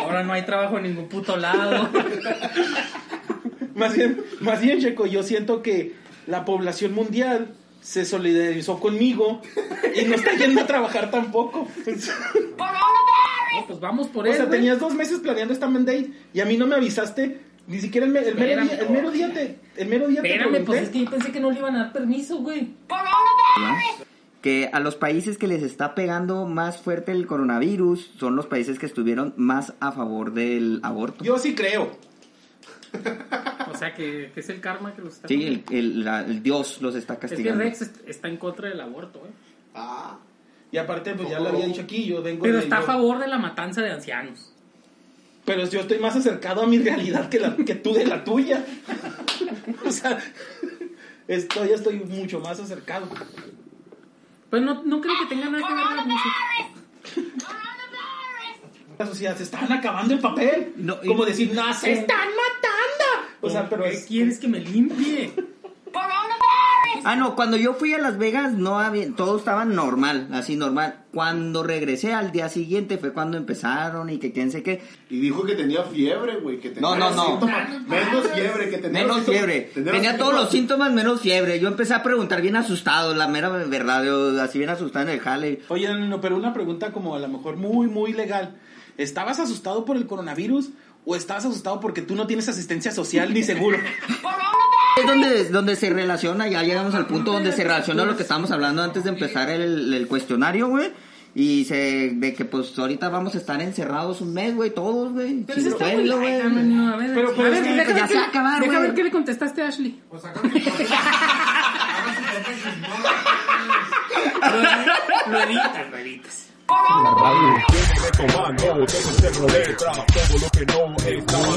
Ahora no hay trabajo en ningún puto lado. Más bien, más bien, Checo, yo siento que la población mundial se solidarizó conmigo y no está yendo a trabajar tampoco. No, pues vamos por O él. sea, güey. tenías dos meses planeando esta mandate y a mí no me avisaste. Ni siquiera el, me- el mero, día, el mero día te, el mero día Espérame, pues es que yo pensé que no le iban a dar permiso, güey. Que a los países que les está pegando más fuerte el coronavirus son los países que estuvieron más a favor del aborto. Yo sí creo. O sea, que, que es el karma que los está Sí, el, el- la- el Dios los está Es que castigando. Rex est- está en contra del aborto, güey. Ah, Y aparte, pues ya lo había dicho aquí, yo vengo Pero de- está a favor de la matanza de ancianos. Pero yo estoy más acercado a mi realidad que, la, que tú de la tuya. O sea, estoy, estoy mucho más acercado. Pues no, no creo que tenga nada que ver la música. La sociedad, se están acabando el papel. No, Como decir, no, se están matando. O sea, pero ¿Qué es... quieres que me limpie? Ah, no, cuando yo fui a Las Vegas no había, todo estaba normal, así normal. Cuando regresé al día siguiente fue cuando empezaron y que quién sé qué. y dijo que tenía fiebre, güey. Que tenía No, no, no. síntomas. Menos fiebre, que tenía Menos fiebre. tenía Tenía todos los síntomas menos fiebre. Yo empecé a preguntar bien asustado, la mera verdad, yo así bien asustado en el jale. Oye, no, no, pero una pregunta como a lo mejor muy, muy legal. ¿Estabas asustado por el coronavirus o estabas asustado porque tú no tienes asistencia social ni seguro? Es donde, donde se relaciona, ya llegamos al punto donde se relaciona lo que estábamos hablando antes de empezar el, el cuestionario, güey. Y se, de que pues ahorita vamos a estar encerrados un mes, güey, todos, güey. Pero eso está muy güey. no, no, a ver, Pero- pero a ver, deja ya ver se qué- va a acabar, Deja ver qué le contestaste a Ashley. Pues chismón. Lo, editas, lo editas. todo lo que no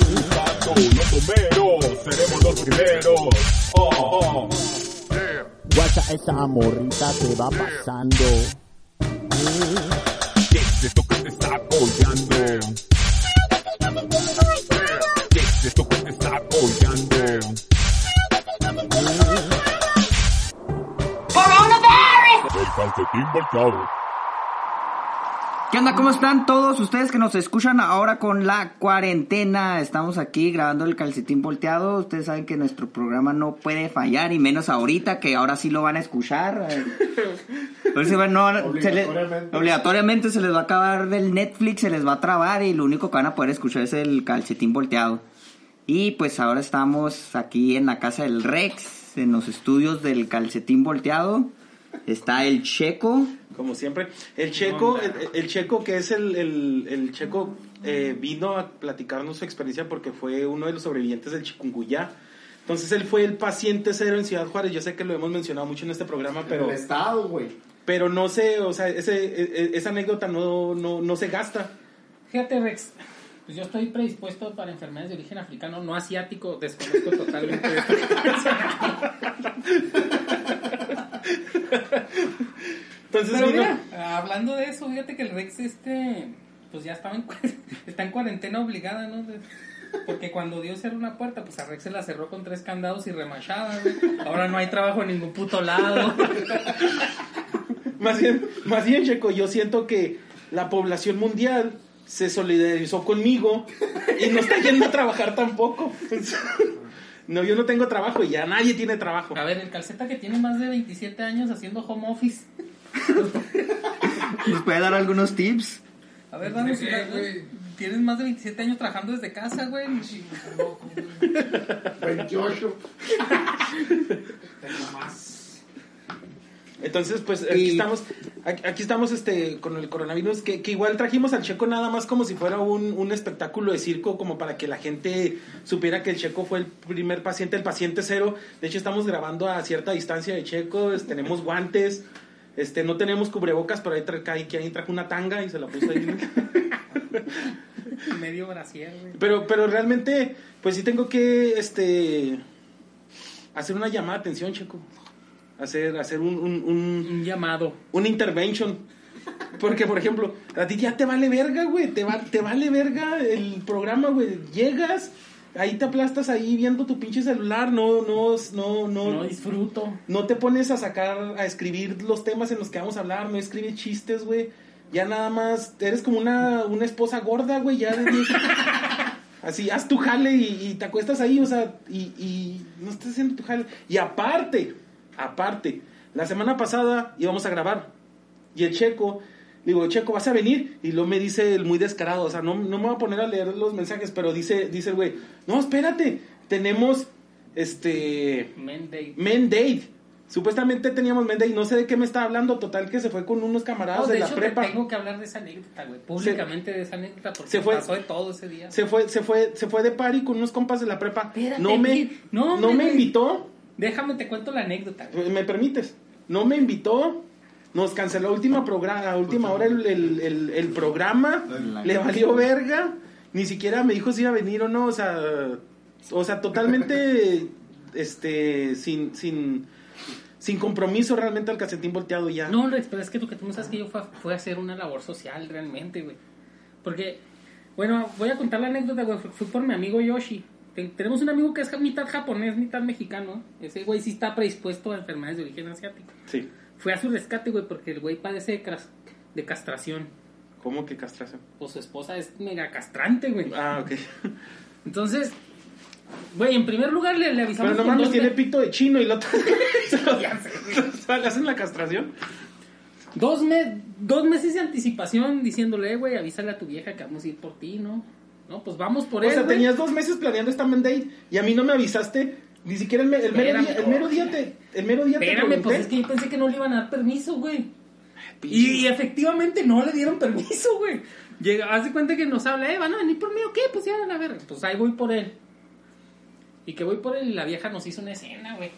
buscando, los primeros. Oh, oh. Guacha, esa morrita te va pasando. ¿Qué es esto que te está colgando? ¿Qué es esto que te está colgando? El calcetín volcado. ¿Qué onda? ¿Cómo están todos ustedes que nos escuchan ahora con la cuarentena? Estamos aquí grabando el calcetín volteado. Ustedes saben que nuestro programa no puede fallar y menos ahorita que ahora sí lo van a escuchar. Se van- no van a- se le- Obligatoriamente. obligatoriamente se les va a acabar el Netflix, se les va a trabar y lo único que van a poder escuchar es el calcetín volteado. Y pues ahora estamos aquí en la casa del Rex, en los estudios del calcetín volteado. Está el Checo. Como siempre. El checo, el, el checo que es el, el, el checo, eh, vino a platicarnos su experiencia porque fue uno de los sobrevivientes del chikungunya. Entonces él fue el paciente cero en Ciudad Juárez. Yo sé que lo hemos mencionado mucho en este programa, Pero el estado, güey. pero no sé, o sea, ese, e- e- esa anécdota no, no, no se gasta. Fíjate, Rex. Pues yo estoy predispuesto para enfermedades de origen africano, no asiático. Desconozco totalmente esto. Entonces Pero mira, hablando de eso, fíjate que el Rex, este, pues ya estaba en, está en cuarentena obligada, ¿no? De- porque cuando Dios cerró una puerta, pues a Rex se la cerró con tres candados y remachada, güey. Ahora no hay trabajo en ningún puto lado. Más bien, más bien, Checo, yo siento que la población mundial se solidarizó conmigo y no está yendo a trabajar tampoco. No, yo no tengo trabajo y ya nadie tiene trabajo. A ver, el calceta que tiene más de 27 años haciendo home office. ¿Nos puede dar algunos tips? A ver, güey. Tienes más de 27 años trabajando desde casa, güey. 28. Tengo más. Entonces, pues aquí Y- estamos, aquí, aquí estamos este, con el coronavirus, que, que igual trajimos al Checo nada más como si fuera un, un espectáculo de circo, como para que la gente supiera que el Checo fue el primer paciente, el paciente cero. De hecho, estamos grabando a cierta distancia de Checo, tenemos guantes, este, no tenemos cubrebocas, pero ahí, tra ahí, ahí trajo una tanga y se la puso ahí. Medio brasier, güey. Pero, pero realmente, pues sí tengo que, este, hacer una llamada de atención, Checo. Hacer, hacer un, un, un- Un llamado. una intervention. Porque, por ejemplo, a ti ya te vale verga, güey. Te, va, te vale verga el programa, güey. Llegas, ahí te aplastas ahí viendo tu pinche celular. No, no, no, no. No disfruto. No te pones a sacar, a escribir los temas en los que vamos a hablar. No escribes chistes, güey. ya nada más eres como una, una esposa gorda, güey, ya de 10. Así, haz tu jale y, y te acuestas ahí, o sea, y, y no estás haciendo tu jale. Y aparte, aparte, la semana pasada íbamos a grabar y el checo, digo, checo, ¿vas a venir? Y luego me dice el muy descarado, o sea, no, no me voy a poner a leer los mensajes, pero dice, dice el güey, no, espérate, tenemos, este, Men Day. Men Date. Supuestamente teníamos Men Date, no sé de qué me está hablando, total que se fue con unos camaradas No, de, de la te prepa. tengo que hablar de esa anécdota, güey. Públicamente de esa anécdota, porque Se fue- pasó de todo ese día. Se fue, se fue, se fue de party con unos compas de la prepa. Espérate, no me. No, no, me invitó. Déjame te cuento la anécdota. güey. ¿Me permites? No me invitó. Nos canceló a última, programa, última hora el, el- el- el programa. La- Le valió verga. Ni siquiera me dijo si iba a venir o no. O sea, o sea totalmente este, sin, sin, sin compromiso realmente al calcetín volteado ya. No, Rex, pero es que lo que tú no sabes que yo fue, fue a hacer una labor social realmente, güey. Porque, bueno, voy a contar la anécdota, güey. Fui por mi amigo Yoshi. Ten- tenemos un amigo que es mitad japonés, mitad mexicano. Ese güey sí está predispuesto a enfermedades de origen asiático. Sí. Fui a su rescate, güey, porque el güey padece de, de castración. ¿Cómo que castración? Pues su esposa es mega castrante, güey. Ah, ok. Entonces, güey, en primer lugar le, le avisamos Pero no con mames, dos tiene pito de chino y. O sea, ¿Le hacen la castración? Dos, me- dos meses de anticipación diciéndole, "Eh, güey, avísale a tu vieja que vamos a ir por ti, ¿no? No, pues vamos por O él, sea, tenías dos meses planeando esta mandate y a mí no me avisaste. Ni siquiera el, me- el mero día, el mero día te, el mero día te Espérame, pues es que yo pensé que no le iban a dar permiso, güey. Y, y efectivamente no le dieron permiso, güey. Llega, haz de cuenta que nos habla, eh, van a venir por mí o qué, pues ya a la verga. Pues ahí voy por él. Y que voy por él y la vieja nos hizo una escena, güey.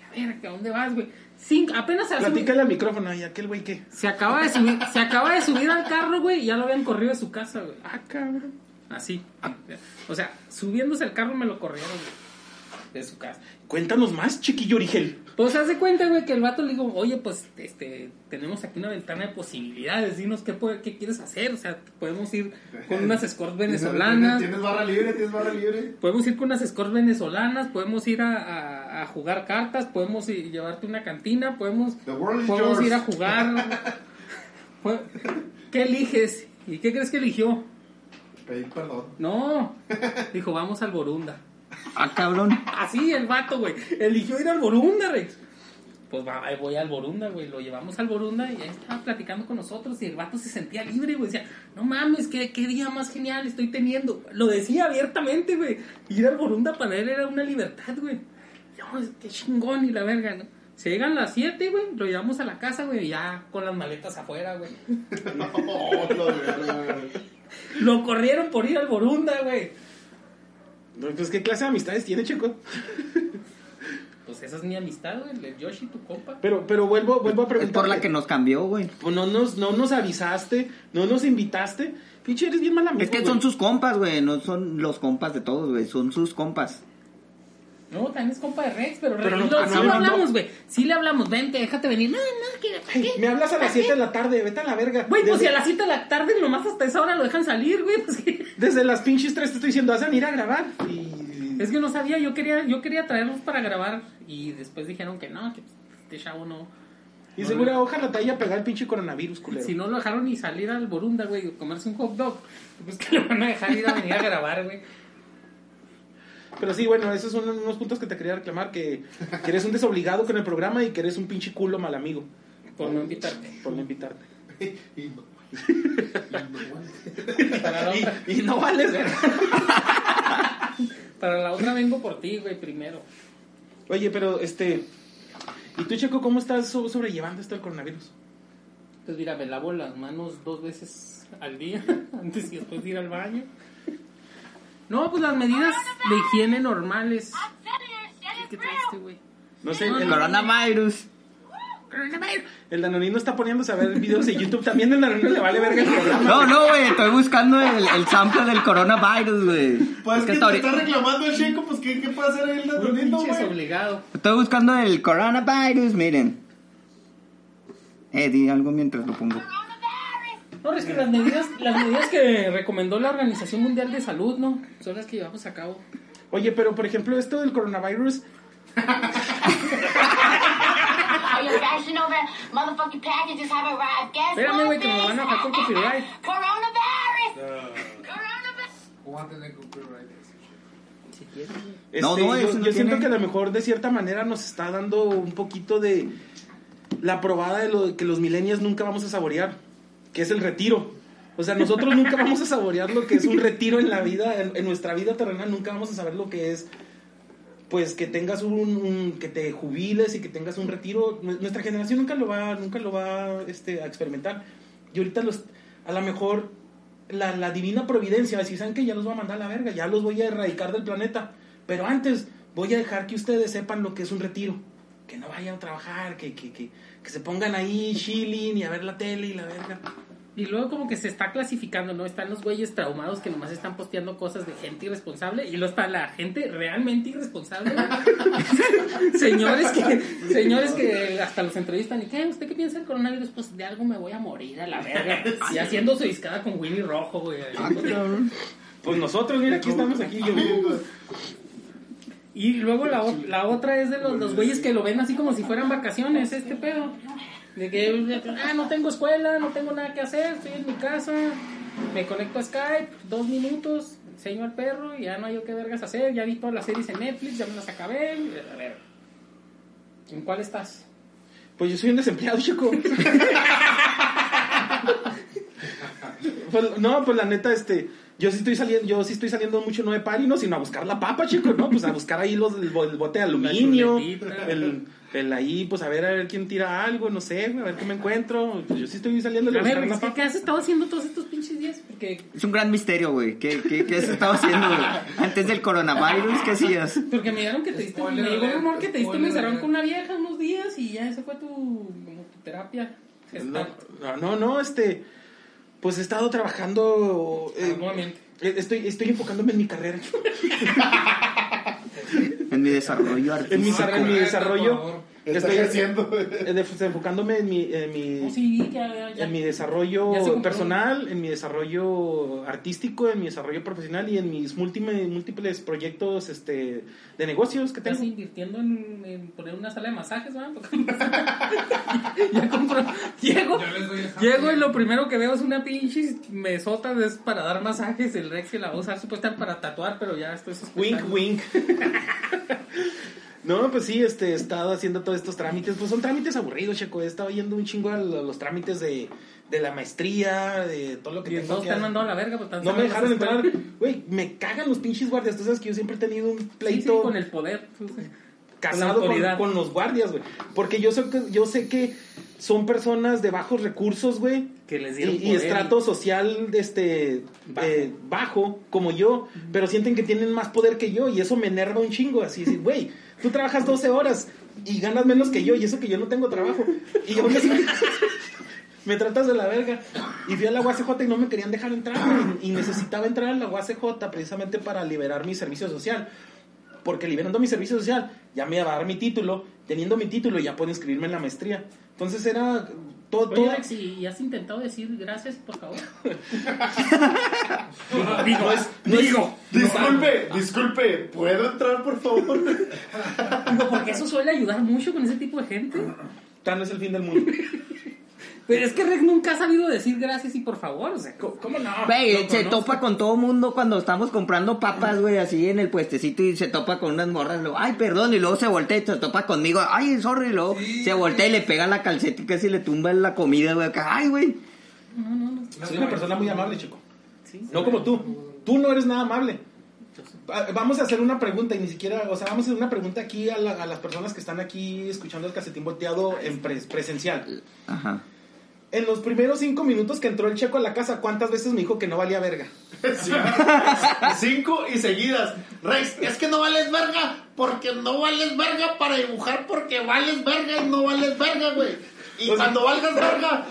La verga, ¿a dónde vas, güey? Cinco, apenas se, Platícale al micrófono y aquel güey que. se acaba de subir, se acaba de subir al carro, güey, y ya lo habían corrido de su casa, güey. Ah, cabrón. Así. O sea, subiéndose al carro me lo corrieron, güey. De su casa. Cuéntanos más, chiquillo Origel. Pues haz de cuenta, güey, que el vato le digo, oye, pues, este, tenemos aquí una ventana de posibilidades, dinos qué, quieres hacer, o sea, podemos ir con unas escorts venezolanas, ¿Tienes barra libre? ¿Tienes barra libre? podemos ir con unas escorts venezolanas, podemos ir a, a- a jugar cartas, podemos ir- llevarte una cantina, podemos, The world is podemos yours. ir a jugar. Fue- ¿Qué eliges? ¿Y qué crees que eligió? Pedí perdón. No, dijo, vamos al Borunda. Ah, cabrón. Así el vato, güey. Eligió ir al Borunda, Rex. Pues va, voy al Borunda, güey. Lo llevamos al Borunda y ahí estaba platicando con nosotros. Y el vato se sentía libre, güey. Decía, no mames, qué, qué día más genial estoy teniendo. Lo decía abiertamente, güey. Ir al Borunda para él era una libertad, güey. No, es que chingón y la verga, ¿no? Se llegan las 7, güey. Lo llevamos a la casa, güey. Ya con las maletas afuera, güey. Oh, lo de verga. Lo corrieron por ir al Borunda, güey. No, Pues, ¿qué clase de amistades tiene, chico? Pues esa es mi amistad, güey. el de Yoshi, tu compa. Pero, pero vuelvo, vuelvo a Es preguntar. por la que nos cambió, güey. Pues no nos, no nos avisaste, no nos invitaste. Pinche, eres bien mal amigo. Es que güey. son sus compas, güey. No son los compas de todos, güey. Son sus compas. No, también es compa de Rex, pero, Pero Rex, no- lo- sí no, le no, hablamos, güey. Sí le hablamos, vente, déjate venir. No, no, que ¿para Ay, qué? me hablas a las 7 de la tarde, vete a la verga. Güey, pues Desde- si a las 7 de la tarde nomás hasta esa hora lo dejan salir, güey. Pues, que- Desde las pinches 3 te estoy diciendo, vas a venir a grabar. Y. es que no sabía, yo quería, yo quería traerlos para grabar y después dijeron que no, que este chavo no. Y seguro, ojalá te haya pegado el pinche coronavirus, culero. Si no lo dejaron ni salir al Borunda, güey, comerse un hot dog, pues que lo van a dejar ir a venir a grabar, güey. Pero sí, bueno, esos son unos puntos que te quería reclamar: que, que eres un desobligado con el programa y que eres un pinche culo mal amigo Por no invitarte. por no invitarte. Y la otra, Y no vales, para la otra vengo por ti, güey, primero. Oye, pero este. ¿Y tú, Checo, cómo estás so- sobrellevando esto del coronavirus? Pues mira, me lavo las manos dos veces al día, antes y después de ir al baño. No, pues las medidas de higiene normales. ¿Qué trae este, güey? No sé, No, el, Coronavirus. el Danonino está poniéndose a ver videos de YouTube. También el Danonino le vale verga el programa. No, no, güey. Estoy buscando el, el sample del coronavirus, güey. Pues Es que te está reclamando el Checo, pues ¿qué, qué puede hacer Puro Danonino, güey? obligado. Estoy buscando el coronavirus, miren. Eh, di algo mientras lo pongo. No, es que las medidas, las medidas que recomendó la Organización Mundial de Salud, ¿no? Son las que llevamos a cabo. Oye, pero por ejemplo, esto del coronavirus. Espérame, güey, que me van a bajar con copyright. Coronavirus. Copyright. Si quieres. Este, No, no, yo, no yo siento tiene- que a lo mejor de cierta manera nos está dando un poquito de la probada de lo que los millennials nunca vamos a saborear, que es el retiro. O sea, nosotros nunca vamos a saborear lo que es un retiro en la vida, en, nuestra vida terrenal, nunca vamos a saber lo que es, pues que tengas un, que te jubiles y que tengas un retiro. Nue- Nuestra generación nunca lo va, nunca lo va este, a experimentar. Y ahorita los, a lo mejor la, divina providencia va decir, ¿saben qué? Ya los voy a mandar a la verga, ya los voy a erradicar del planeta. Pero antes voy a dejar que ustedes sepan lo que es un retiro. Que no vayan a trabajar, que, que, que, que se pongan ahí chilling y a ver la tele y la verga. Y luego como que se está clasificando, ¿no? Están los güeyes traumados que nomás están posteando cosas de gente irresponsable y luego está la gente realmente irresponsable. señores que señores que hasta los entrevistan y ¿qué? ¿Usted qué piensa del coronavirus? Pues de algo me voy a morir a la verga. Y haciendo su discada con Winnie Rojo, güey. Pues nosotros, mira, aquí estamos aquí. Yo, Y luego la, la otra es de los, los güeyes que lo ven así como si fueran vacaciones, este pedo. De que, ah, no tengo escuela, no tengo nada que hacer, estoy en mi casa, me conecto a Skype, dos minutos, enseño al perro y ya no hay yo qué vergas hacer, ya vi todas las series en Netflix, ya me las acabé. A ver, ¿en cuál estás? Pues yo soy un desempleado, chico. Pues, no, pues la neta, este, yo sí estoy saliendo, yo sí estoy saliendo mucho no de party, no, sino a buscar la papa, chico, ¿no? Pues a buscar ahí los, el, el bote de aluminio, el, el ahí, pues a ver a ver quién tira algo, no sé, a ver qué me encuentro. Pues yo sí estoy saliendo a A ver, buscar la ¿qué, papa. qué has estado haciendo todos estos pinches días? Porque, Es un gran misterio, güey. ¿Qué, qué, qué has estado haciendo, güey? Antes del coronavirus, ¿qué hacías? porque me dijeron que te diste, me Spoiler llegó un alert, rumor que te diste un con una vieja unos días y ya ese fue tu, como tu terapia. No, no, no, este, pues he estado trabajando, eh, eh, estoy, estoy enfocándome en mi carrera. En mi desarrollo En mi, artístico. en mi Por desarrollo, favor. Está estoy creciendo. eh, de- enfocándome en mi, en mi, Oh, sí, ya, ya, en mi desarrollo personal, en mi desarrollo artístico, en mi desarrollo profesional y en mis múltiples, múltiples proyectos este, de negocios que Estás tengo. invirtiendo en, en poner una sala de masajes, ¿verdad? ya compró. Llego, llego y lo primero que veo es una pinche mesota de es para dar masajes. El Rex que la va a usar supuestamente para tatuar, pero ya estoy Wink, sospechando. wink. No, pues sí, este, he estado haciendo todos estos trámites. Pues son trámites aburridos, Checo. He estado yendo un chingo a lo- los trámites de, de la maestría, de todo lo que Y tengo todos te han mandado a la verga. Pues, No me dejaron entrar. Güey, me cagan los pinches guardias. Tú sabes que yo siempre he tenido un Sí, sí, pleito con el poder. casado con los guardias, güey. Porque yo sé, que, yo sé que son personas de bajos recursos, güey. Que les Y, dieron y poder estrato social este, Bajo. eh, bajo, como yo, pero sienten que tienen más poder que yo y eso me enerva un chingo. Así güey, tú trabajas 12 horas y ganas menos que yo y eso que yo no tengo trabajo. Y aún así me tratas de la verga. Y fui a la UACJ y no me querían dejar entrar güey, y necesitaba entrar a la UACJ precisamente para liberar mi servicio social. Porque liberando mi servicio social, ya me iba a dar mi título. Teniendo mi título, ya puedo inscribirme en la maestría. Entonces era todo. Oye, todo- Rex, ¿y has intentado decir gracias, por favor? digo, es- no es- digo. Disculpe, disculpe, ¿puedo entrar, por favor? Digo, porque eso suele ayudar mucho con ese tipo de gente. Tan no es el fin del mundo. Pero es que Rex nunca ha sabido decir gracias y por favor. O sea, ¿cómo, cómo no? Güey, se conozco. topa con todo mundo cuando estamos comprando papas, güey, así en el puestecito y se topa con unas morras, luego, ay, perdón, y luego se voltea y se topa conmigo, ay, sorry, y luego Sí. se voltea y le pega la calceta y casi le tumba la comida, güey, acá, ay, güey. No, no, no. Soy una persona muy amable, chico. Sí, No como tú. Tú no eres nada amable. Va- Vamos a hacer una pregunta y ni siquiera, o sea, vamos a hacer una pregunta aquí a, la- a las personas que están aquí escuchando el casetín volteado en pres- presencial. Ajá. En los primeros cinco minutos que entró el checo a la casa, ¿cuántas veces me dijo que no valía verga? Cinco y seguidas. Rex, es que no vales verga porque no vales verga para dibujar porque vales verga y no vales verga, güey. Y Pues- cuando valgas verga,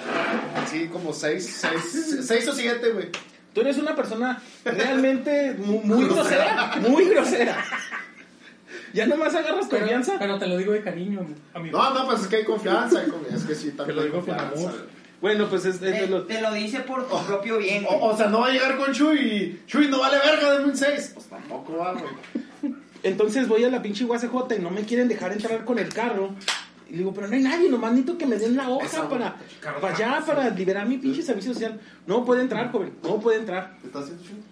sí, como seis, seis, seis o siete, güey. Tú eres una persona realmente mu- muy, grosera. Muy grosera. Ya nomás agarras Pero, confianza. pero te lo digo de cariño, amigo. No, no, pues es que hay confianza. hay confianza. Es que sí, Te también lo hay digo con amor. Bueno, pues es, es de los- lo dice por tu propio bien. O, o sea, no va a llegar con Chuy y Chuy no vale verga, dame un 6. Pues tampoco va, güey. Entonces voy a la pinche UACJ y no me quieren dejar entrar con el carro. Y le digo, pero no hay nadie, nomás necesito que me den la hoja para, allá, para liberar mi pinche servicio social. No puede entrar, joven, no puede entrar. ¿Te estás haciendo?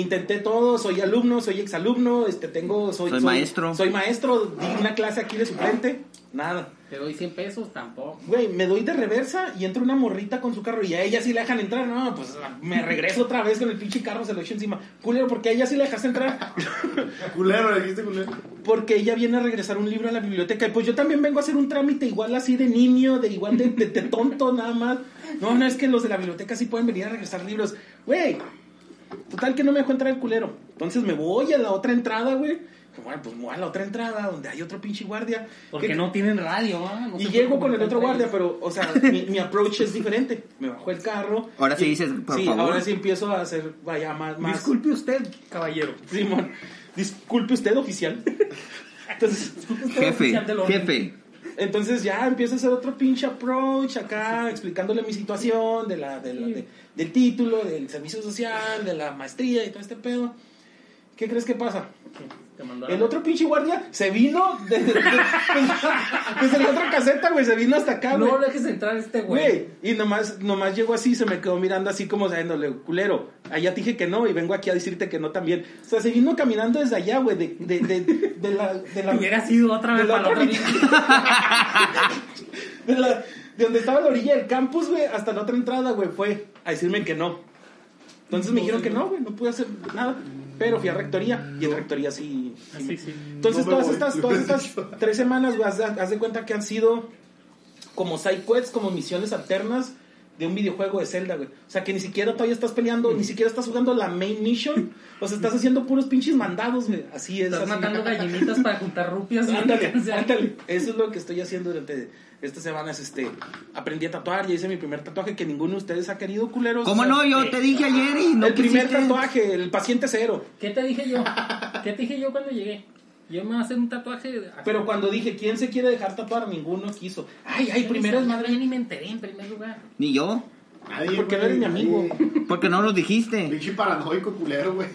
Intenté todo, soy alumno, soy exalumno, este, tengo, soy, Soy maestro. Soy maestro, di una clase aquí de suplente, nada. Te doy 100 pesos, tampoco. Güey, me doy de reversa y entra una morrita con su carro y a ella sí la dejan entrar. No, pues me regreso otra vez con el pinche carro, se lo echo encima. Culero, porque a ella sí la dejaste entrar. Culero, le dijiste culero. Porque ella viene a regresar un libro a la biblioteca. Y pues yo también vengo a hacer un trámite igual así de niño, de igual de, de- de tonto nada más. No, no, es que los de la biblioteca sí pueden venir a regresar libros. Güey, total que no me dejó entrar el culero. Entonces me voy a la otra entrada, güey. Bueno, pues me voy a la otra entrada donde hay otro pinche guardia. Porque Que- no tienen radio, ¿ah? No y llego con el otro guardia, pero, o sea, mi, mi approach es diferente. Me bajo el carro. Ahora sí dices, por sí, favor. ahora sí empiezo a hacer, vaya, más... más Disculpe usted, caballero. Simón, disculpe usted, oficial. Entonces, Jefe, oficial del orden. jefe. Entonces ya empiezo a hacer otro pinche approach acá, explicándole mi situación, de la, de la- de- del título, del servicio social, de la maestría y todo este pedo. ¿Qué crees que pasa? El otro pinche guardia se vino desde, desde, desde la otra caseta, güey, se vino hasta acá, güey. No dejes entrar a este güey. Y nomás, nomás llegó así, se me quedó mirando así como sabiéndole, culero, allá te dije que no y vengo aquí a decirte que no también. O sea, se vino caminando desde allá, güey, de, de, de, de la... De la Hubiera sido otra de vez para la otra de, la- de donde estaba la orilla del campus, güey, hasta la otra entrada, güey, fue a decirme que no. Entonces me dijeron que no, güey, no pude hacer nada. Pero fui a rectoría y en rectoría sí... Sí, sí. Entonces No todas voy, estas, todas estas tres semanas, güey, haz, de- haz de cuenta que han sido como side quests, como misiones alternas de un videojuego de Zelda, güey. O sea, que ni siquiera todavía estás peleando, ni siquiera estás jugando la main mission. O sea, estás haciendo puros pinches mandados, güey. Así es. Estás así. matando gallinitas para juntar rupias. Ándale, ándale. Eso es lo que estoy haciendo durante estas semanas. Este, aprendí a tatuar, ya hice mi primer tatuaje que ninguno de ustedes ha querido, culeros. ¿Cómo O sea, no? Yo te dije ayer y no el primer tatuaje, el paciente cero. ¿Qué te dije yo? ¿Qué te dije yo cuando llegué? Yo me voy a hacer un tatuaje. de- Pero cuando dije, ¿quién se quiere dejar tatuar? Ninguno quiso. Ay, ay, Yo primero es ni madre. sabía, ni me enteré en primer lugar. Ni yo. Nadie, Porque no eres mi amigo. nadie. Porque no lo dijiste. Pinche paranoico culero, güey.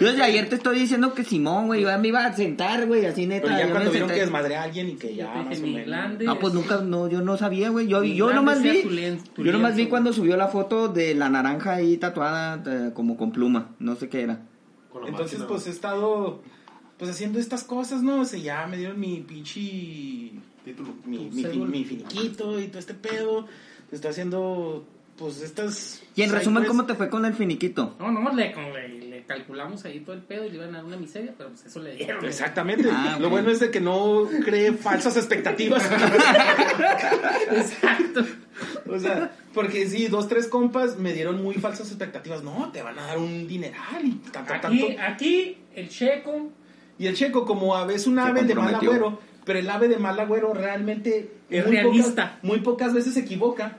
Yo desde ayer te estoy diciendo que Simón, güey, yo me iba a sentar, güey, así neta. Pero ya yo cuando vieron senté- que desmadré a alguien y que Yo ya te más dije, o mi menos. glande. No, pues nunca, no, yo no sabía, güey. Yo, yo nomás vi, tu lien- tu yo nomás vi cuando subió la foto de la naranja ahí tatuada eh, como con pluma, no sé qué era. Entonces, máquina, pues he estado pues haciendo estas cosas, ¿no? O sea, ya me dieron mi pinche Título. mi, finiquito y todo este pedo. Estoy haciendo pues estas Y en resumen. ¿cómo te fue con el finiquito? No, no, le, como le, le calculamos ahí todo el pedo y le iban a dar una miseria, pero pues eso le dieron. Exactamente. Ah, Lo bueno es de que no cree falsas expectativas. Exacto. o sea, porque sí, dos, tres compas me dieron muy falsas expectativas. No, te van a dar un dineral y tanto, Aquí, tanto. aquí el checo Y el checo, como a veces un ave de mal agüero, pero el ave de mal agüero realmente Es muy realista. Pocas, muy pocas veces se equivoca.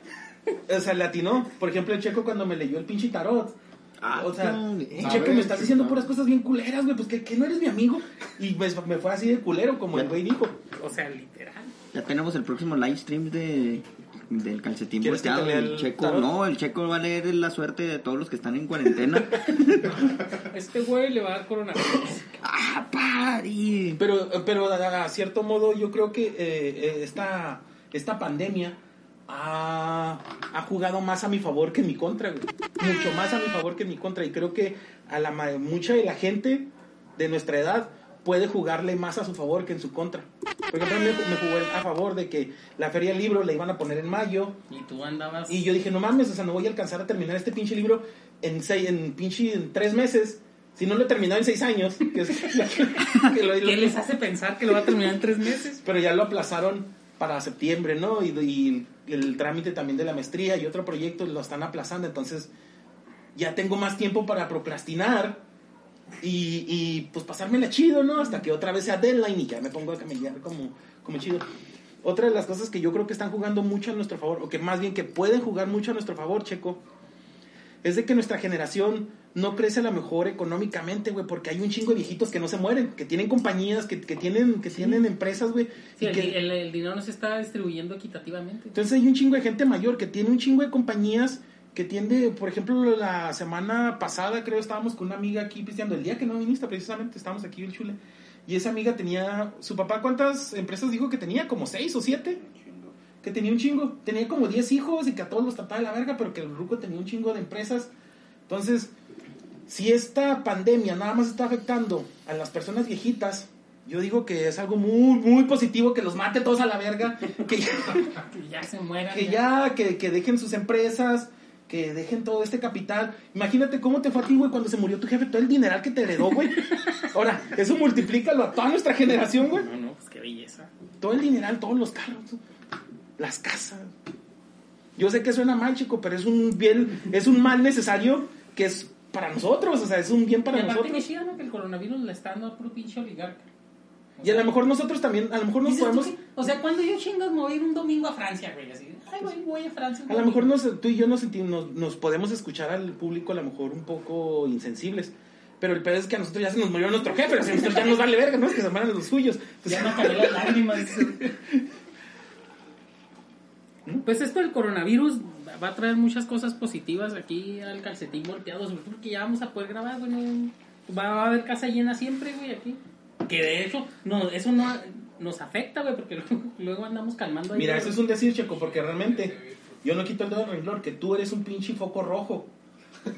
O sea, le atinó. Por ejemplo, el checo cuando me leyó el pinche tarot. Ah, o sea, no, "Hey, eh. checo, me estás diciendo puras cosas bien culeras, güey. Pues que, que no eres mi amigo. Y me, me fue así de culero, como el güey dijo. o sea, literal. Ya tenemos el próximo live stream de del calcetín ¿Quieres que volteado. El el checo, tarot? no, el checo va a leer la suerte de todos los que están en cuarentena. Este güey le va a dar coronavirus. ah, pari. Pero, pero a, a cierto modo, yo creo que eh, eh, esta, esta pandemia ha, ha jugado más a mi favor que en mi contra, güey. Mucho más a mi favor que en mi contra. Y creo que a la ma- mucha de la gente de nuestra edad puede jugarle más a su favor que en su contra. Por ejemplo, a mí me, jugó a favor de que la feria del libro la iban a poner en mayo. Y tú andabas. Y yo dije, no mames, o sea, no voy a alcanzar a terminar este pinche libro en, seis, en pinche en tres meses. Si no lo he terminado en seis años. Que es- que lo- ¿Qué les hace pensar que lo va a terminar en tres meses? pero ya lo aplazaron para septiembre, ¿no? Y, y el trámite también de la maestría y otro proyecto lo están aplazando, entonces ya tengo más tiempo para procrastinar y, y pues pasármela chido, ¿no? Hasta que otra vez sea deadline y ya me pongo a camellar como, como chido. Otra de las cosas que yo creo que están jugando mucho a nuestro favor, o que más bien que pueden jugar mucho a nuestro favor, Checo, es de que nuestra generación no crece a lo mejor económicamente, güey, porque hay un chingo de viejitos que no se mueren, que tienen compañías, que, que tienen, que tienen empresas, güey. Sí, el, que- el- el dinero no se está distribuyendo equitativamente. entonces hay un chingo de gente mayor que tiene un chingo de compañías que tiende, por ejemplo, la semana pasada creo estábamos con una amiga aquí pisteando, el día que no viniste precisamente, estábamos aquí en Chule, Y esa amiga tenía, su papá, ¿cuántas empresas dijo que tenía? Como seis o siete. Que tenía un chingo. Tenía como 10 hijos y que a todos los trataba de la verga, pero que el ruco tenía un chingo de empresas. Entonces, si esta pandemia nada más está afectando a las personas viejitas, yo digo que es algo muy, muy positivo que los mate todos a la verga, que ya, Que ya se mueran. que, ya que, que dejen sus empresas, que dejen todo este capital. Imagínate cómo te fue a ti, güey, cuando se murió tu jefe, todo el dineral que te heredó, güey. Ahora, eso multiplícalo a toda nuestra generación, güey. No, no, pues qué belleza. Todo el dineral, todos los carros, las casas. Yo sé que suena mal, chico, pero es un bien, es un mal necesario que es para nosotros, o sea, es un bien para y aparte que nosotros. chido, ¿no? Que el coronavirus le está dando a puro pinche oligarca. Y a lo mejor nosotros también, a lo mejor nos podemos, que- O sea, cuando yo chingas me voy a ir un domingo a Francia, güey, así. Ay, güey, voy a Francia. un a lo mejor nos, tú y yo nos, sentimos, nos, nos podemos escuchar al público a lo mejor un poco insensibles. Pero el peor es que a nosotros ya se nos murió nuestro jefe, pero si a nosotros ya nos vale verga, ¿no? Es que se mueran los suyos. Pues, Ya no caí las lágrimas. Pues esto del coronavirus va a traer muchas cosas positivas aquí al calcetín volteado, sobre todo porque ya vamos a poder grabar, güey. no- va a haber casa llena siempre, güey, aquí. Que de hecho, no, eso no nos afecta, güey, porque luego, luego andamos calmando ahí. Mira, eso es un decir, Checo, porque realmente yo no quito el dedo del renglón, que tú eres un pinche foco rojo.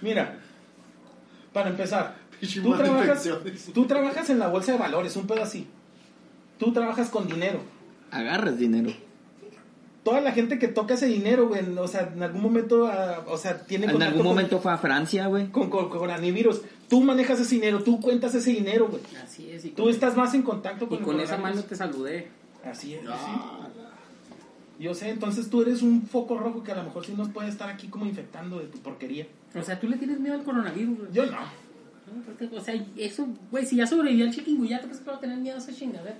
Mira, para empezar, Pinche tú trabajas, tú trabajas en la bolsa de valores, un pedo así. Tú trabajas con dinero. Agarras dinero. Toda la gente que toca ese dinero, güey, o sea, en algún momento, ah, o sea, tiene En algún con- momento fue a Francia, güey. con, con, con antivirus. Tú manejas ese dinero, tú cuentas ese dinero, güey. Así es. Y Tú estás más en contacto y con el con esa mano te saludé. Así es. Yo sé, entonces tú eres un foco rojo que a lo mejor sí nos puede estar aquí como infectando de tu porquería. O sea, tú le tienes miedo al coronavirus, güey. Yo no. No, porque, O sea, eso, güey, si ya sobrevivió al chikungunya, ¿tú crees que va a tener miedo a esa chingadera?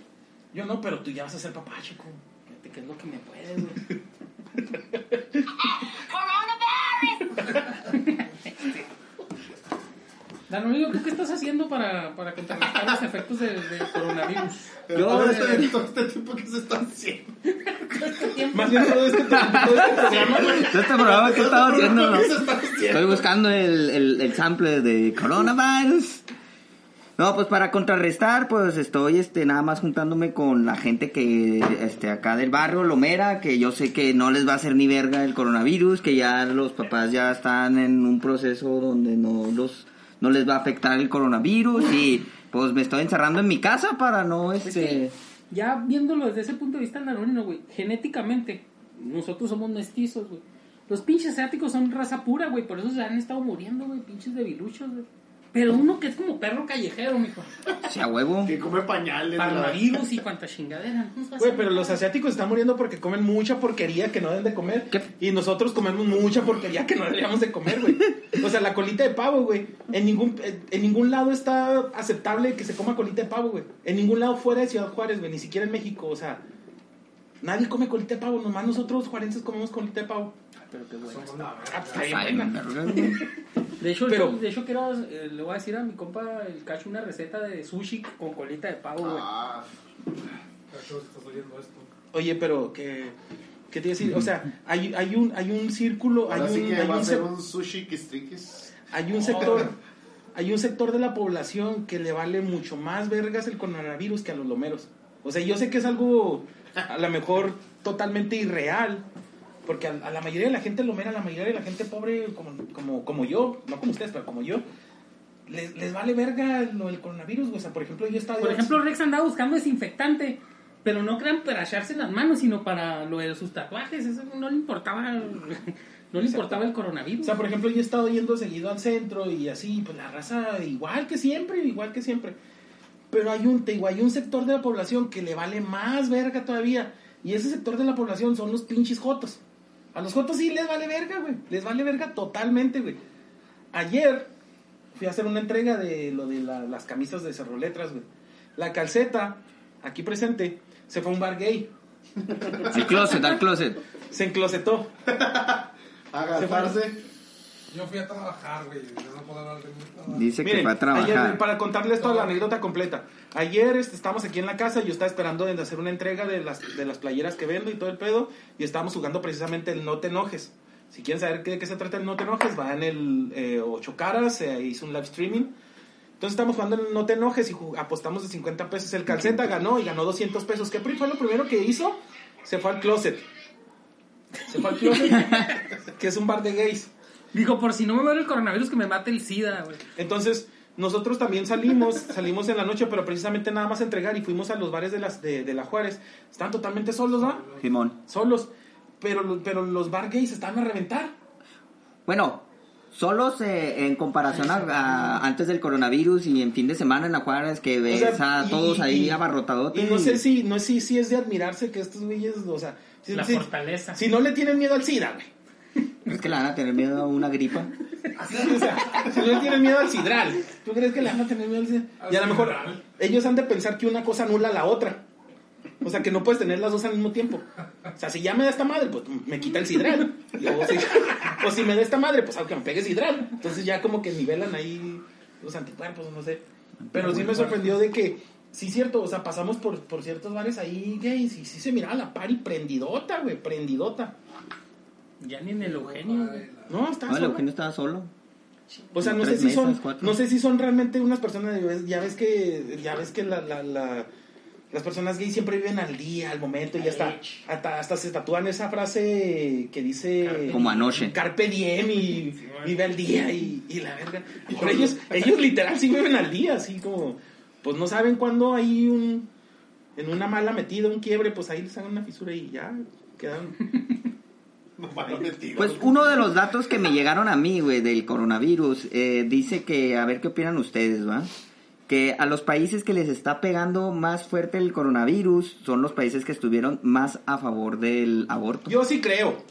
Yo no, pero tú ya vas a ser papá, chico. Fíjate que es lo que me puede, güey. Coronavirus! Danonino, ¿tú qué estás haciendo para, para contrarrestar los efectos del del coronavirus? Yo, todo, este- este, todo este tiempo que se está haciendo. Más bien todo este, todo este programa, güey. Este programa que estaba haciendo, ¿no? Estoy buscando el, el, el sample de coronavirus. No, pues para contrarrestar, pues estoy este nada más juntándome con la gente que este acá del barrio Lomera, que yo sé que no les va a hacer ni verga el coronavirus, que ya los papás ya están en un proceso donde no los no les va a afectar el coronavirus y pues me estoy encerrando en mi casa para no Es este que, ya viéndolo desde ese punto de vista danonino, güey, genéticamente, nosotros somos mestizos, güey. Los pinches asiáticos son raza pura, güey, por eso se han estado muriendo, güey, pinches debiluchos, güey. Pero uno que es como perro callejero, mijo. si a huevo. Que come pañales. Parvavirus y cuanta chingadera. Güey, pero los asiáticos están muriendo porque comen mucha porquería que no deben de comer. ¿Qué? Y nosotros comemos mucha porquería que no deberíamos de comer, güey. O sea, la colita de pavo, güey. En ningún, en ningún lado está aceptable que se coma colita de pavo, güey. En ningún lado fuera de Ciudad Juárez, güey. Ni siquiera en México, o sea. Nadie come colita de pavo, nomás nosotros juarenses comemos colita de pavo. Pero qué bueno. Ah, está bien Ay, buena. De hecho, Pero- yo, de hecho quiero, eh, le voy a decir a mi compa el cacho una receta de sushi con colita de pavo, güey. Ah, Cacho, estás oyendo esto. Oye, pero que. ¿Qué te iba a decir? O sea, hay, hay, un, hay un círculo, hay ahora sí un, que hay va un a ser un sushi hay un sector, hay un sector de la población que le vale mucho más vergas el coronavirus que a los lomeros. O sea, yo sé que es algo a lo mejor totalmente irreal, porque a, a la mayoría de la gente lomera, a la mayoría de la gente pobre como, como, como yo, no como ustedes, pero como yo, les, les vale verga lo del coronavirus. O sea, por ejemplo, yo estaba... Por ejemplo, Rex andaba buscando desinfectante, pero no crean para echarse las manos, sino para lo de sus tatuajes. Eso no le importaba, no le importaba el O coronavirus. sea, por ejemplo, yo he estado yendo seguido al centro y así, pues la raza igual que siempre, igual que siempre. Pero hay un, te digo, hay un sector de la población que le vale más verga todavía. Y ese sector de la población son los pinches jotos. A los jotos sí les vale verga, güey. Les vale verga totalmente, güey. Ayer fui a hacer una entrega de lo de la- las camisas de Cerro Letras, güey. La calceta, aquí presente, se fue a un bar gay. Al closet, al closet. Se enclosetó. Agatarse. Yo fui a trabajar, güey. Yo no puedo hablar de nada. Dice que va a trabajar. ayer, para contarles toda la anécdota completa. Ayer estábamos aquí en la casa, yo estaba esperando de hacer una entrega de las, de las playeras que vendo y todo el pedo, y estábamos jugando precisamente el No Te Enojes. Si quieren saber de qué se trata el No Te Enojes, va en el eh, Ocho Caras, eh, hizo un live streaming. Entonces estamos jugando en No Te Enojes y apostamos de 50 pesos. El calceta ganó y ganó 200 pesos. ¿Qué fue lo primero que hizo? Se fue al closet. Se fue al closet, que es un bar de gays. Dijo, por si no me muere el coronavirus, que me mate el SIDA, güey. Entonces, nosotros también salimos, salimos en la noche, pero precisamente nada más a entregar y fuimos a los bares de, las, de, de la Juárez. Están totalmente solos, ¿no? Simón. Solos. Pero, pero los bar gays estaban a reventar. Bueno, solos eh, en comparación a, a- antes del coronavirus y en fin de semana en la Juárez que ves O sea, a todos y- ahí y- abarrotadotes. Y no sé si, no sé si, si es de admirarse que estos güeyes, o sea, si, La si- fortaleza. si no le tienen miedo al SIDA, güey. Es que le van a tener miedo a una gripa. O sea, si no le tienen miedo al sidral, ¿tú crees que le van a tener miedo al sidral? Y a lo mejor ellos han de pensar que una cosa anula a la otra. O sea, que no puedes tener las dos al mismo tiempo. O sea, si ya me da esta madre, pues me quita el sidral. Y luego, si, o si me da esta madre, pues aunque me pegue sidral. Entonces ya como que nivelan ahí los anticuerpos, no sé. Pero sí me sorprendió de que, sí, cierto, o sea, pasamos por, por ciertos bares ahí gays y sí se miraba la pari prendidota, güey, prendidota. Ya ni en el Eugenio, güey. No, está No, el sola. Eugenio estaba solo. O sea, no sé si son, no sé si son realmente unas personas, ya ves- que, ya ves que la, la, la- las personas gays siempre viven al día, al momento, y hasta, hasta, hasta se tatúan esa frase que dice Como anoche. Carpe diem y vive al día y, y la verga. Pero ellos, ellos literal sí viven al día, así como, pues no saben cuándo hay un, en una mala metida, un quiebre, pues ahí les hagan una fisura y ya, quedaron. Metido. Pues uno de los datos que me llegaron a mí, güey, del coronavirus, eh, dice que, a ver qué opinan ustedes, ¿va? Que a los países que les está pegando más fuerte el coronavirus son los países que estuvieron más a favor del aborto. Yo sí creo.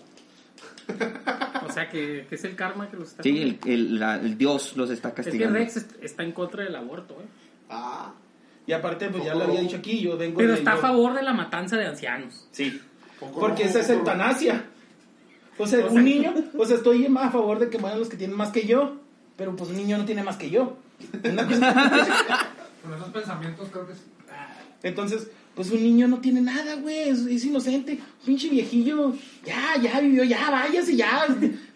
O sea, que, que es el karma que los está Sí, el, el- la- el Dios los está Es que castigando. Rex est- está en contra del aborto, güey. Ah, Y aparte, pues ya lo había dicho aquí, yo vengo Pero de- está a favor de la matanza de ancianos. Sí. Porque esa es eutanasia. O sea, O sea, un niño, o sea, estoy a favor de que mueran los que tienen más que yo, pero pues un niño no tiene más que yo. Una cosa- Con esos pensamientos creo que sí. Entonces, pues un niño no tiene nada, güey, es, es inocente. Pinche viejillo, ya, ya vivió, ya, váyase, ya,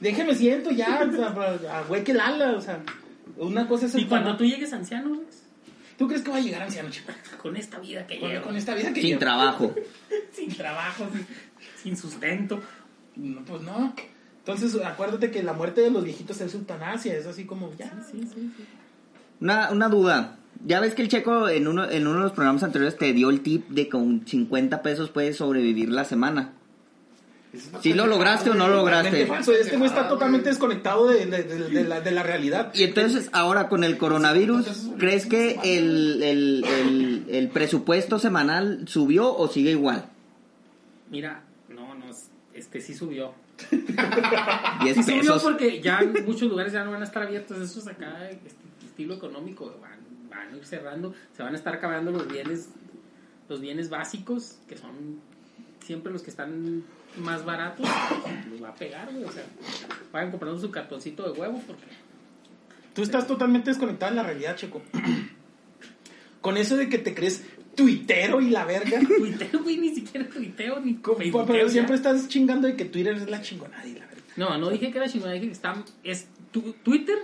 déjeme siento, ya, o sea, a güey que lala, o sea, una cosa es Y cuando tú llegues anciano, Rex, ¿Tú crees que va a llegar anciano, chico? con esta vida que llevo, con esta vida que Sin trabajo. sin trabajo, sin, sin sustento. No, pues no. Entonces, acuérdate que la muerte de los viejitos es eutanasia, es así como, ya. Sí, sí, sí. Una, una duda. Ya ves que el checo en uno, en uno de los programas anteriores te dio el tip de que con 50 pesos puedes sobrevivir la semana. ¿Sí lo lograste o no lo lograste? falso. Este güey está totalmente desconectado de, de- de- de la, de la realidad. Y entonces, ahora con el coronavirus, ¿crees que el, el, el, el presupuesto semanal subió o sigue igual? Mira, este sí subió. 10 Sí subió pesos. porque ya en muchos lugares ya no van a estar abiertos esos acá, este, estilo económico, van, van a ir cerrando, se van a estar acabando los bienes, los bienes básicos, que son siempre los que están más baratos, los va a pegar, güey, o sea, vayan comprando su cartoncito de huevo porque Tú estás totalmente desconectado de la realidad, Checo. Con eso de que te crees tuitero y la verga. tuiteo, güey, ni siquiera tuiteo, ni facebookeo pero siempre estás chingando de que Twitter es la chingonada y la verga. No, no dije que era chingón, dije que está, es tu- Twitter,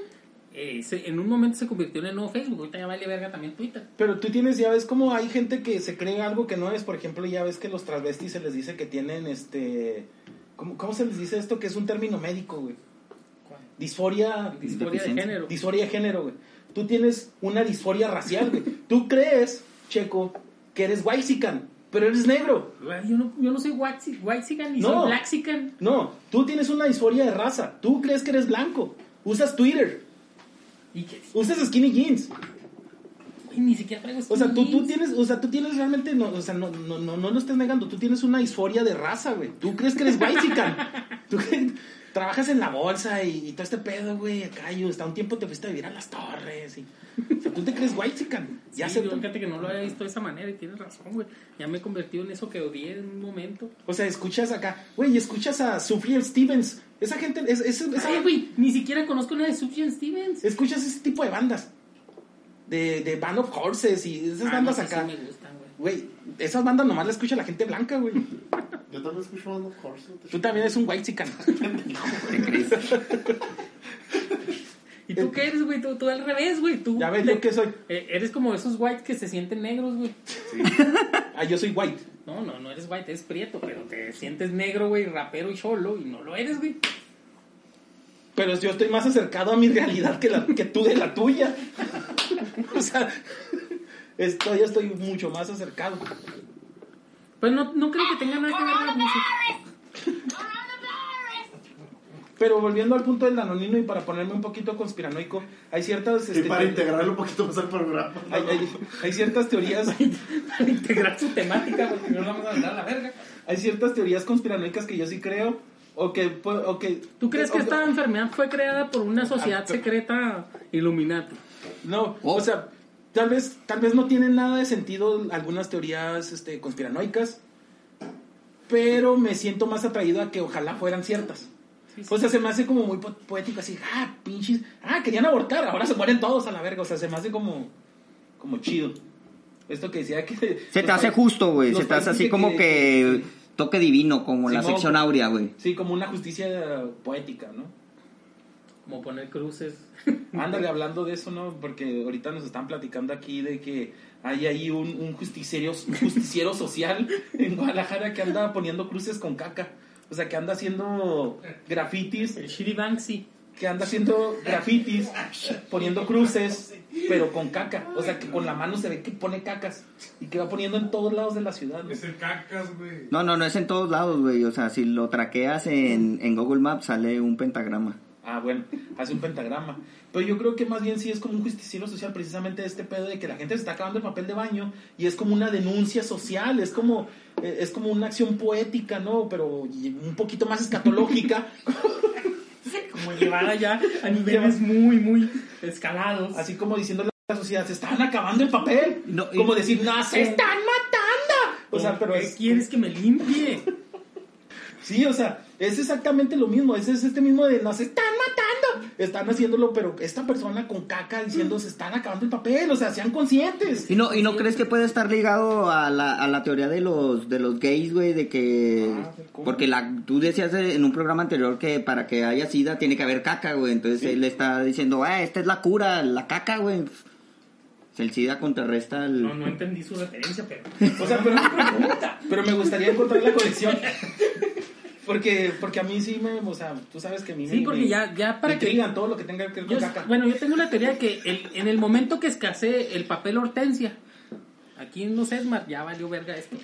eh, se- en un momento se convirtió en el nuevo Facebook, ahorita ya vale verga también Twitter. Pero tú tienes, ya ves como hay gente que se cree algo que no es. Por ejemplo, ya ves que los travestis se les dice que tienen este. ¿Cómo, cómo se les dice esto? Que es un término médico, güey. Disforia. Disforia de género. Disforia de género, güey. Tú tienes una disforia racial, güey. Tú crees, Checo, que eres whitezican, pero eres negro. Yo no, yo no soy whitezican ni No. soy blackzican. No, tú tienes una disforia de raza. Tú crees que eres blanco. Usas Twitter. Y que Usas skinny jeans. ni siquiera traigo O sea, tú, tú tienes, o sea, tú tienes realmente, no, o sea, no, no, no, no lo estés negando, tú tienes una disforia de raza, güey. Tú crees que eres whitezican. tú crees- trabajas en la bolsa y, y todo este pedo, güey, acá, hasta un tiempo te fuiste a vivir a las torres y... O sea, tú te crees whitezican. Ya Sí, sé. yo fíjate que no lo había visto de esa manera y tienes razón, güey. Ya me he convertido en eso que odié en un momento. O sea, escuchas acá, güey, escuchas a Sufriel Stevens. Esa gente, es, es- esa- Ay, güey, ni siquiera conozco una de Sufjan Stevens. escuchas ese tipo de bandas. De, de Band of Horses y esas Ah, bandas no, acá. sí me gustan, güey. Güey, esas bandas nomás las escucha la gente blanca, güey. Yo también escucho Band of Horses. Tú también eres un whitezican. ¿Y tú qué eres, güey? Tú, tú al revés, güey. Tú Ya ves yo qué soy. Eh, eres como esos whites que se sienten negros, güey. Ah, yo soy white. No, no, no eres white, eres prieto, pero te sientes negro, güey, rapero y cholo, y no lo eres, güey. Pero yo estoy más acercado a mi realidad que, la, que tú de la tuya. o sea, estoy, yo estoy mucho más acercado. Pues no, no creo que tenga nada que ver la música. Pero volviendo al punto del danonino y para ponerme un poquito conspiranoico, hay ciertas... Y este, para te- integrarlo un poquito más al programa. hay, hay- hay ciertas teorías Para integrar su temática, porque no la vamos a mandar a la verga. hay ciertas teorías conspiranoicas que yo sí creo o que pu- o que ¿Tú crees que o esta enfermedad fue creada por una sociedad Ah, secreta Illuminati? no Oh. o sea tal vez tal vez no tienen nada de sentido algunas teorías este conspiranoicas pero me siento más atraído a que ojalá fueran ciertas Sí, sí. o sea se me hace como muy po- poético así ah pinches ah querían abortar ahora se mueren todos a la verga o sea se me hace como como chido esto que decía que Se te hace justo, güey. Se te hace así como que toque divino, como la sección áurea, güey. sí como una justicia poética no Como poner cruces. Ándale, hablando de eso, ¿no? Porque ahorita nos están platicando aquí de que hay ahí un, un justiciero, un justiciero social en Guadalajara que anda poniendo cruces con caca. O sea, que anda haciendo grafitis, El Shitty Banksy. que anda haciendo grafitis, poniendo cruces, pero con caca. O sea, que con la mano se ve que pone cacas y que va poniendo en todos lados de la ciudad. ¿no? Es el cacas, güey. No, no, no es en todos lados, güey. O sea, si lo traqueas en, en Google Maps sale un pentagrama. Ah, bueno, hace un pentagrama. Pero yo creo que más bien sí es como un justiciero social, precisamente este pedo de que la gente se está acabando el papel de baño y es como una denuncia social, es como, eh, es como una acción poética, ¿no? Pero un poquito más escatológica, Como llevada ya a niveles muy, muy escalados. así como diciendo a la sociedad, se están acabando el papel. No, como decir, no, se están matando. O sea, pero ¿Qué es, quieres que me limpie? Sí, o sea, es exactamente lo mismo. Es, es este mismo de nos están matando. Están haciéndolo, pero esta persona con caca diciendo se están acabando el papel. O sea, sean conscientes. ¿Y no, y no crees que puede estar ligado a la, a la teoría de los, de los gays, güey? De que... Ah. Porque la, tú decías en un programa anterior que para que haya sida tiene que haber caca, güey. Entonces él está diciendo, ah, esta es la cura, la caca, güey. El sida contrarresta el... No, no entendí su referencia, pero. O sea, pero, pero me gustaría encontrar la conexión. Porque, porque a mí sí me, o sea, tú sabes que a mí Sí, me, porque me- ya- ya para me que- intrigan todo lo que tenga que ver con Yo- caca. bueno, yo tengo una teoría de que el- en el momento que escasee el papel hortensia, aquí en los Esmar, ya valió verga esto.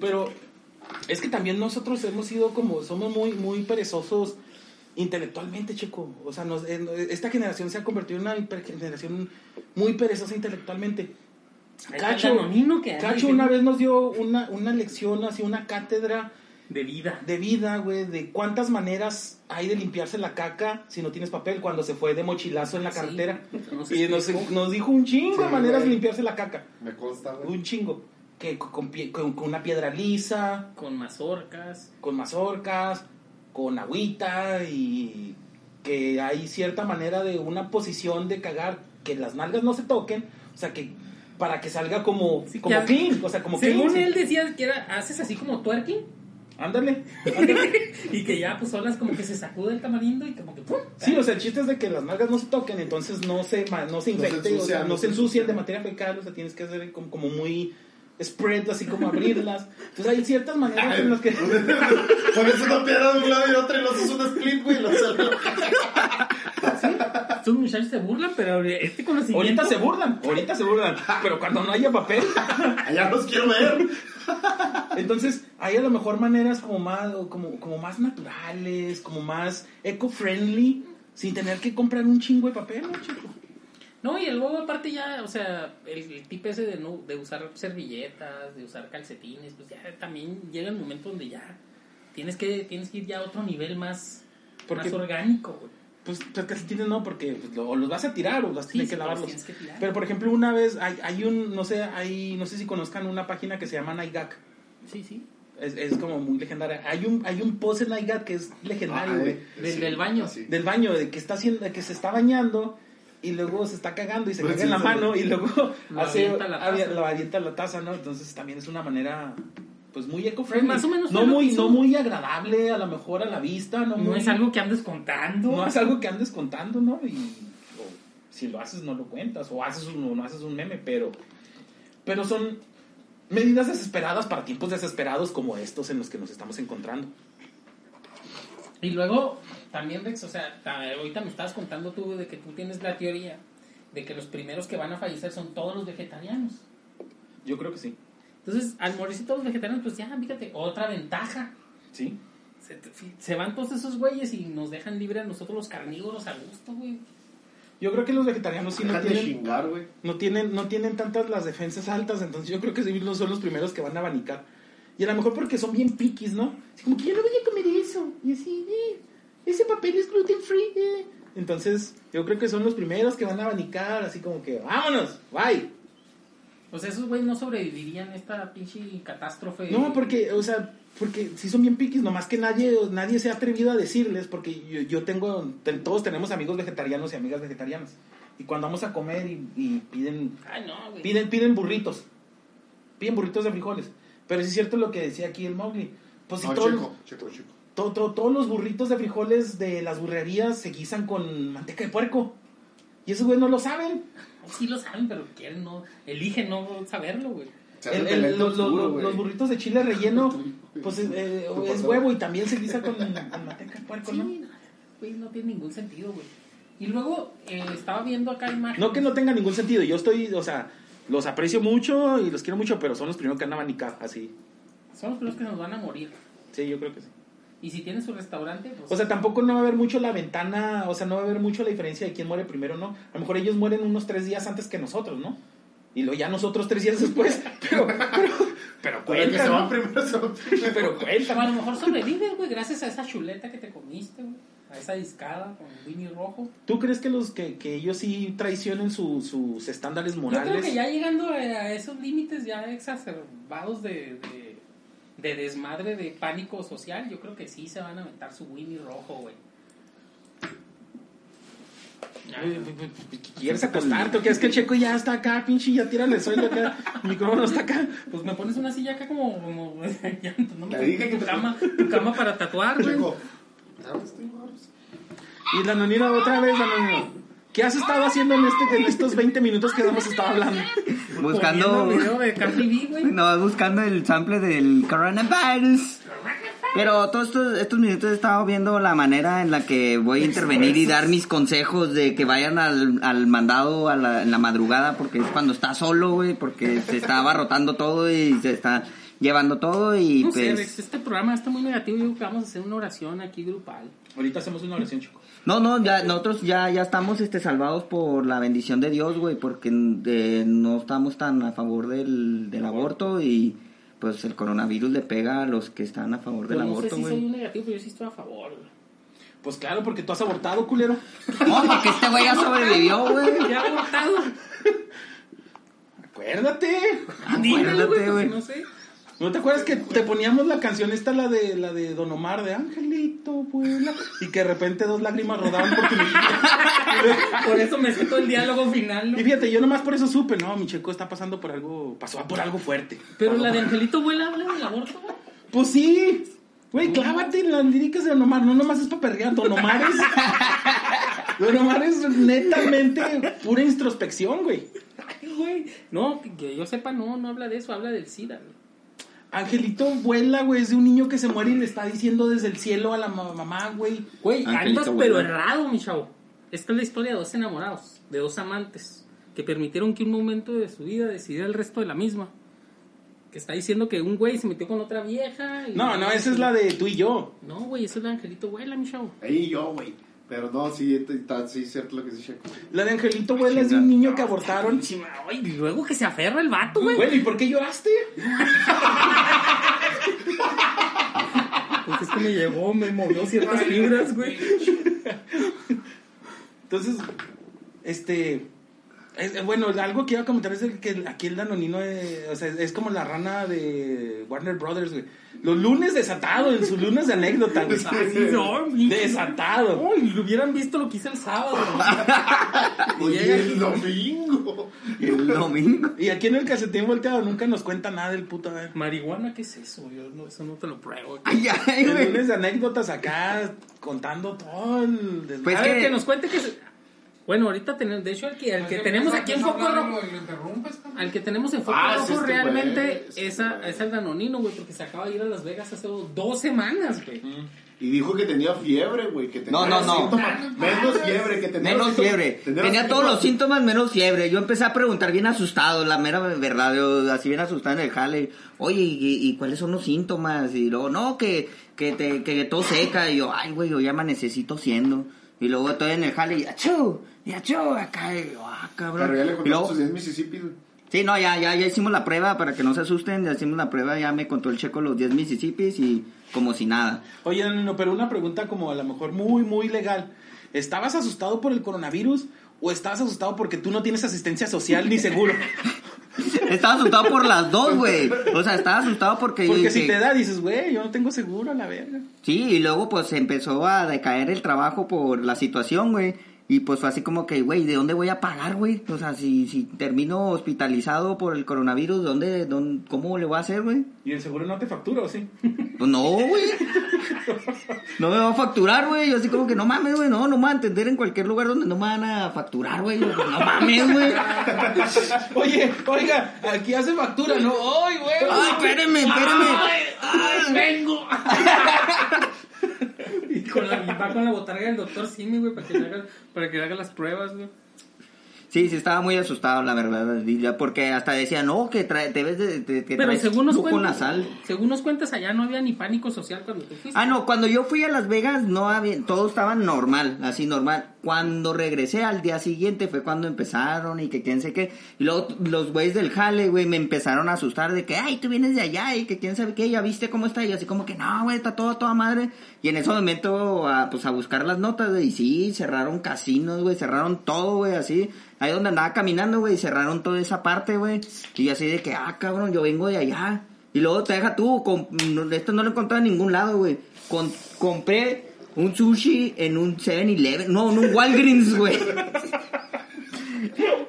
Pero es que también nosotros hemos sido como, somos muy, muy perezosos intelectualmente, chico. O sea, nos- esta generación se ha convertido en una generación muy perezosa intelectualmente. Cacho, que Cacho una vez nos dio una, una lección, así una cátedra De vida. de vida, güey, de cuántas maneras hay de limpiarse la caca si no tienes papel cuando se fue de mochilazo en la Ah, Sí, carretera. nos y nos, explicó. nos dijo un chingo Sí, de maneras de limpiarse la caca. Me consta, güey. Un chingo. Que con, con pie- con- con una piedra lisa, Con mazorcas. con mazorcas, con agüita y que hay cierta manera de una posición de cagar que las nalgas no se toquen, o sea que para que salga como, Sí, como clean, o sea, como Según clean. él decía que era, haces así como twerking Ándale. ándale. y que ya pues solas como que se sacude el tamarindo y como que ¡pum! Sí, o sea, el chiste es de que las nalgas no se toquen, entonces no se, no se No se infecte, o sea, no se ensucian de materia fecal, o sea, tienes que hacer como, como muy spread, así como abrirlas. Entonces hay ciertas maneras en las que... Pones una piedra de un lado y otra y lo haces un split, güey, y lo sale. Estos muchachos se burlan, pero este conocimiento... Ahorita se burlan, ahorita se burlan, pero cuando no haya papel... Allá los quiero ver. Entonces, hay a lo mejor maneras como más, como, como más naturales, como más eco-friendly, sin tener que comprar un chingo de papel, ¿no, chico? No, y luego aparte ya, o sea, el, el tip ese de, no, de usar servilletas, de usar calcetines, pues ya también llega el momento donde ya tienes que, tienes que ir ya a otro nivel más, Porque- más orgánico, güey. Pues, pues calcetines no, porque pues, lo- los vas a tirar o Sí, tienes sí, que los lavarlos. tienes que tirar. Pero, por ejemplo, una vez hay, hay un, no sé, hay, no sé si conozcan una página que se llama Nigak. Sí, sí. Es, es como muy legendaria. Hay un, hay un post en Nigak que es legendario, güey. Del- del baño. del baño, de que está haciendo, de que se está bañando y luego se está cagando y se Pues caga en la sí, mano sí. y luego Lo hace, avienta a la taza. lo avienta a la taza, ¿no? Entonces también es una manera pues muy eco-friendly. Pues más o menos no muy, no muy agradable a lo mejor a la vista, no, No muy- es algo que andes contando. no es algo que andes contando, ¿no? Y o si lo haces no lo cuentas o haces un, o no haces un meme, pero pero son medidas desesperadas para tiempos desesperados como estos en los que nos estamos encontrando. Y luego, también, Rex, o sea, ta- ahorita me estabas contando tú de que tú tienes la teoría de que los primeros que van a fallecer son todos los vegetarianos. Yo creo que sí. Entonces, al morirse todos los vegetarianos, pues ya, fíjate, otra ventaja. Sí. Se, se van todos esos güeyes y nos dejan libre a nosotros los carnívoros a gusto, güey. Yo creo que los vegetarianos sí no Dejan de tienen chingar, güey. no tienen, no tienen tantas las defensas altas, entonces yo creo que sí no son los primeros que van a abanicar. Y a lo mejor porque son bien piquis, ¿no? Así como que yo no voy a comer eso. Y así, eh, ese papel es gluten free. eh. Entonces, yo creo que son los primeros que van a abanicar, así como que, vámonos, bye. O sea, esos güeyes no sobrevivirían a esta pinche catástrofe. No, porque, o sea, porque sí son bien piquis, nomás que nadie, nadie se ha atrevido a decirles, porque yo, yo tengo, ten- todos tenemos amigos vegetarianos y amigas vegetarianas. Y cuando vamos a comer y, y piden Ay, no, güey. Piden, piden burritos. Piden burritos de frijoles. Pero sí es cierto lo que decía aquí el Mowgli. Pues si No, todos, checo, checo, checo. to- to- todos los burritos de frijoles de las burrerías se guisan con manteca de puerco. Y esos güey no lo saben. Sí lo saben, pero quieren no... Eligen no saberlo, güey. El- los, los- oscuro, los- güey. los burritos de chile relleno, pues eh, eh, ¿Qué es huevo y también se guisa con, con manteca de puerco, Sí, ¿no? no, güey, no tiene ningún sentido, güey. Y luego eh, estaba viendo acá imágenes. No que no tenga ningún sentido. Yo estoy, o sea, los aprecio mucho y los quiero mucho, pero son los primeros que van a abanicar, así. Son los primeros que nos van a morir. Sí, yo creo que sí. Y si tienen su restaurante, pues... O sea, tampoco no va a haber mucho la ventana, o sea, no va a haber mucho la diferencia de quién muere primero, ¿no? A lo mejor ellos mueren unos tres días antes que nosotros, ¿no? Y luego ya nosotros tres días después, pero, pero, pero que cuenta, se ¿no? van primero, se van primero. Pero cuenta, a lo mejor sobrevives, güey, gracias a esa chuleta que te comiste, güey. A esa discada con Winnie Rojo. ¿Tú crees que los que, que ellos sí traicionen su- sus estándares Yo morales? creo que ya llegando a a esos límites ya exacerbados de, de, de desmadre, de pánico social, yo creo que sí se van a aventar su Winnie Rojo, güey. ¿Quieres acostarte o qué? Es que el checo ya está acá, pinche, ya tírale el suelo acá, el micrófono está acá. Pues me pones una silla acá como... como ya, no me Te dije que tu te- cama, tu cama para tatuar, güey. Y la nonina otra vez, la nonina. ¿Qué has estado haciendo en, este, en estos 20 minutos que hemos estado hablando? Buscando. Video de B, güey. No, buscando el sample del coronavirus. Pero todos estos, estos minutos he estado viendo la manera en la que voy a intervenir y dar mis consejos de que vayan al, al mandado a la, en la madrugada porque es cuando está solo, güey, porque se está abarrotando todo y se está llevando todo y No sé, pues... Este programa está muy negativo. Yo creo que vamos a hacer una oración aquí grupal. Ahorita hacemos una oración, chico. No, no, ya nosotros ya, ya estamos este, salvados por la bendición de Dios, güey, porque eh, no estamos tan a favor del, del aborto y pues el coronavirus le pega a los que están a favor del Pero no sé aborto, si soy un güey. negativo, pero yo sí estoy a favor, güey. Pues claro, porque tú has abortado, culero. No, porque este güey ya sobrevivió, güey. Ya abortado. Acuérdate. Güey, Acuérdate, güey. no sé. ¿No te acuerdas que te poníamos la canción esta, la de la de Don Omar, de Angelito, vuela? Y que de repente dos lágrimas rodaban porque me... Por eso me sé todo el diálogo final, ¿no? Y fíjate, yo nomás por eso supe, no, mi checo está pasando por algo, pasó por algo fuerte. Pero la de Angelito Vuela habla del aborto, güey. Pues sí. Güey, clávate en las líricas de Don Omar, no nomás es para perrear, Don Omar es... Don Omar es netamente pura introspección, güey. Ay, güey. No, que- que yo sepa, no, no habla de eso, habla del SIDA, güey. Angelito vuela, güey, es de un niño que se muere y le está diciendo desde el cielo a la ma- mamá, güey. Güey, andas pero errado, mi chavo. Esta es la historia de dos enamorados, de dos amantes, que permitieron que un momento de su vida decidiera el resto de la misma. Que está diciendo que un güey se metió con otra vieja. y- No, no, esa es la de tú y yo. No, güey, esa es la de Angelito Vuela, mi chavo. Ahí yo, güey. Pero no, sí, está, sí, es cierto lo que dice Checo. La de Angelito vuela es de un niño que abortaron. Güey, y luego que se aferra el vato, güey. Bueno, ¿y por qué lloraste? Pues es que me llevó, me movió ciertas fibras, güey. Entonces, este, Es- eh, bueno, algo que iba a comentar es el que aquí el danonino, eh, o sea, es como la rana de Warner Brothers, güey. Los lunes desatado, en sus lunes de anécdota, güey. Desatado. Uy, lo hubieran visto lo que hice el sábado. Y Oye, llega el domingo. El domingo. Y aquí en el calcetín volteado nunca nos cuenta nada del puto, güey. Marihuana, ¿qué es eso? Yo no, eso no te lo pruebo. Ay, ay, El güey. lunes de anécdotas acá, contando todo el... Pues a ver, que- que nos cuente que... se- Bueno, ahorita tenemos, de hecho, el que, el que tenemos aquí en Foco Rojo, Lo interrumpes, cabrón. al que tenemos en Foco Ah, Rojo sí, este realmente güey, este esa, güey. es el Danonino, güey, porque se acaba de ir a Las Vegas hace dos semanas, güey. Y dijo que tenía fiebre, güey. Que tenía No, no, no. síntomas. Menos fiebre, que tenía Menos fiebre. tenía todos los síntomas. síntomas menos fiebre. Yo empecé a preguntar bien asustado, la mera verdad. Yo así bien asustado en el jale. Oye, ¿y, y cuáles son los síntomas? Y luego, no, que, que, te, que todo seca. Y yo, ay, güey, yo ya me necesito siendo. Y luego estoy en el jale y achú, y acá. Y ah, cabrón. Pero ya le sus 10 Mississippi. Sí, no, ya, ya, ya hicimos la prueba para que no se asusten. Ya hicimos la prueba, ya me contó el checo los 10 Mississippis y como si nada. Oye, no, no, pero una pregunta como a lo mejor muy, muy legal. ¿Estabas asustado por el coronavirus o estabas asustado porque tú no tienes asistencia social ni seguro? Estaba asustado por las dos, güey. O sea, estaba asustado porque... Porque si te da, dices, güey, yo no tengo seguro, a la verga. Sí, y luego pues empezó a decaer el trabajo por la situación, güey. Y pues fue así como que, güey, ¿de dónde voy a pagar, güey? O sea, si, si termino hospitalizado por el coronavirus, ¿dónde, dónde, ¿cómo le voy a hacer, güey? Y el seguro no te factura, ¿o sí? Pues no, güey. No me va a facturar, güey. Yo así como que no mames, güey. No, no me van a entender en cualquier lugar donde no me van a facturar, güey. Pues, No mames, güey. Oye, oiga, aquí hace factura, ¿no? ¡Ay, güey! Ay, espérenme, espérenme. ¡Ay, vengo! Y, va con la botarga del doctor Simi, güey, para que le haga, para que le haga las pruebas, güey. Sí, sí, estaba muy asustado, la verdad. Porque hasta decía, no, que trae, debes de, de- que Pero traes según nos, cuentas, nasal. según nos cuentas, allá no había ni pánico social cuando tú fuiste. Ah, no, cuando yo fui a Las Vegas no había, todo estaba normal, así normal. Cuando regresé al día siguiente fue cuando empezaron y que quién sé qué. Y luego los güeyes del jale, güey, me empezaron a asustar de que, ay, tú vienes de allá y que quién sabe qué, ya viste cómo está. Y así como que, no, güey, está todo a toda madre. Y en ese momento, a, pues a buscar las notas, güey, y sí, cerraron casinos, güey, cerraron todo, güey, así. Ahí donde andaba caminando, güey, cerraron toda esa parte, güey. Y así de que, ah, cabrón, yo vengo de allá. Y luego te deja tú, no- esto no lo encontré en ningún lado, güey. Con- compré un sushi en un 7-Eleven, no, en un Walgreens, güey.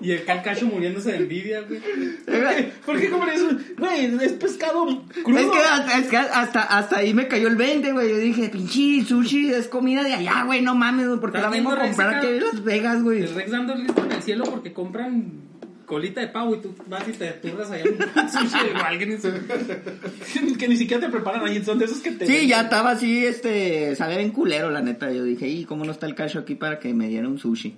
Y el calcacho muriéndose de envidia, güey. ¿Por qué comer eso? Güey, es pescado crudo. Es que, hasta, es que hasta, hasta ahí me cayó el 20, güey. Yo dije, pinche sushi es comida de allá, güey, no mames, porque la ¿Estás vengo a comprar aquí en Las Vegas, güey. El Rex dando grito en el cielo porque compran colita de pavo y tú vas y te turras allá un sushi de Walgreens. que ni siquiera te preparan ahí, son de esos que te... Sí, ya estaba así, este, sabía bien culero, la neta. Yo dije, y cómo no está el cacho aquí para que me diera un sushi.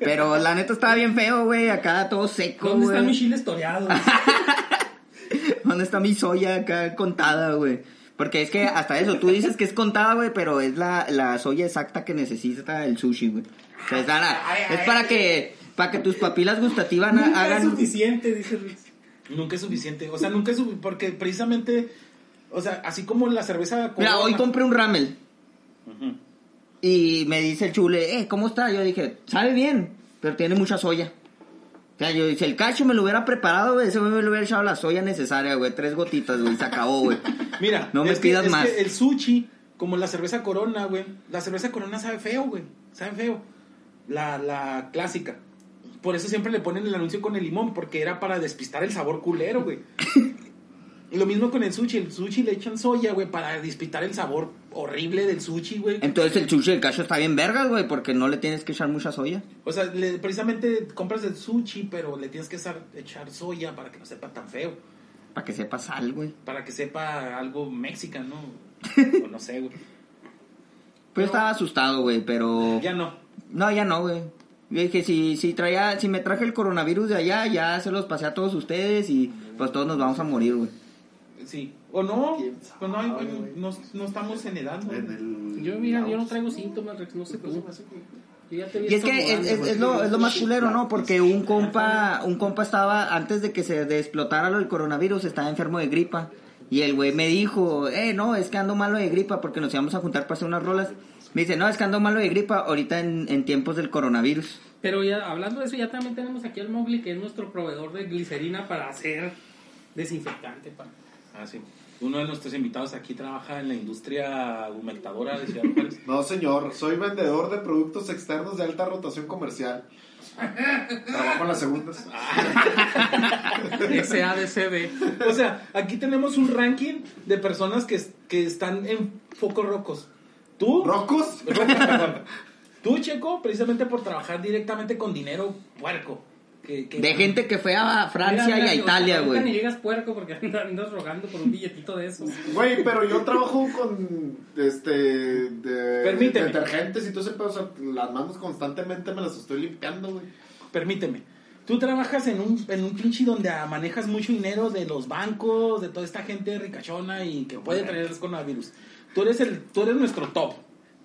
Pero la neta estaba bien feo, güey, acá todo seco, ¿Dónde güey. están mis chiles toreados? ¿Dónde está mi soya acá contada, güey? Porque es que hasta eso, tú dices que es contada, güey, pero es la, la soya exacta que necesita el sushi, güey. O sea, es, la- es para que para que tus papilas gustativas Nunca es hagan... suficiente, dice Rex. Nunca es suficiente. O sea, nunca es suficiente. Porque precisamente, o sea, así como la cerveza. Mira, hoy compré un ramel y me dice el chule, eh, ¿cómo está? Yo dije, sabe bien, pero tiene mucha soya. O sea, yo dije, el cacho me lo hubiera preparado, güey, ese güey me lo hubiera echado la soya necesaria, güey, tres gotitas, güey, se acabó, güey. Mira, No me es que- pidas es más. que el sushi, como la cerveza corona, güey. La cerveza corona sabe feo, güey. Sabe feo. La, la clásica. Por eso siempre le ponen el anuncio con el limón, porque era para despistar el sabor culero, güey. Y Lo mismo con el sushi. El sushi le echan soya, güey, para despistar el sabor horrible del sushi, güey. Entonces el sushi del cacho está bien vergas, güey, porque no le tienes que echar mucha soya. O sea, le- precisamente compras el sushi, pero le tienes que echar- echar soya para que no sepa tan feo. Para que sepa sal, güey. Para que sepa algo mexicano. o no sé, güey. Pues yo estaba asustado, güey, pero... Ya no. No, ya no, güey. Yo dije, si, si, traía, si me traje el coronavirus de allá, ya se los pasé a todos ustedes y pues todos nos vamos a morir, güey. Sí. O no. ¿Quién Pues no, hay- sabe, güey? no, no estamos en edad, ¿no? Yo, mira, yo no traigo síntomas, Rex, no sé te vi Y es que es, es- es lo, es lo más culero, ¿no? Porque un compa, un compa estaba, antes de que se de explotara lo del coronavirus, estaba enfermo de gripa. Y el güey me dijo, eh, no, es que ando malo de gripa porque nos íbamos a juntar para hacer unas rolas. Me dice, no, es que ando malo de gripa ahorita en, en tiempos del coronavirus. Pero ya hablando de eso, ya también tenemos aquí al Mowgli, que es nuestro proveedor de glicerina para hacer desinfectante. pa. Ah, sí. Uno de nuestros invitados aquí trabaja en la industria humectadora de Ciudad Juárez. No, señor, soy vendedor de productos externos de alta rotación comercial. Trabajo en las segundas. SADCB. O sea, aquí tenemos un ranking de personas que, que están en focos rocos. ¿Tú? Perdón. Tú, Checo, precisamente por trabajar directamente con dinero puerco. Que, que- De gente que fue a Francia Mira, y mira, a que Italia, ahorita Ni güey. llegas puerco porque andas rogando por un billetito de esos. Güey, pero yo trabajo con este de Permíteme. detergentes y todo ese pedo, o sea, las manos constantemente me las estoy limpiando, güey. Permíteme. Tú trabajas en un, en un pinche donde manejas mucho dinero de los bancos, de toda esta gente ricachona y que puede traer el coronavirus. Tú eres, el, tú eres nuestro top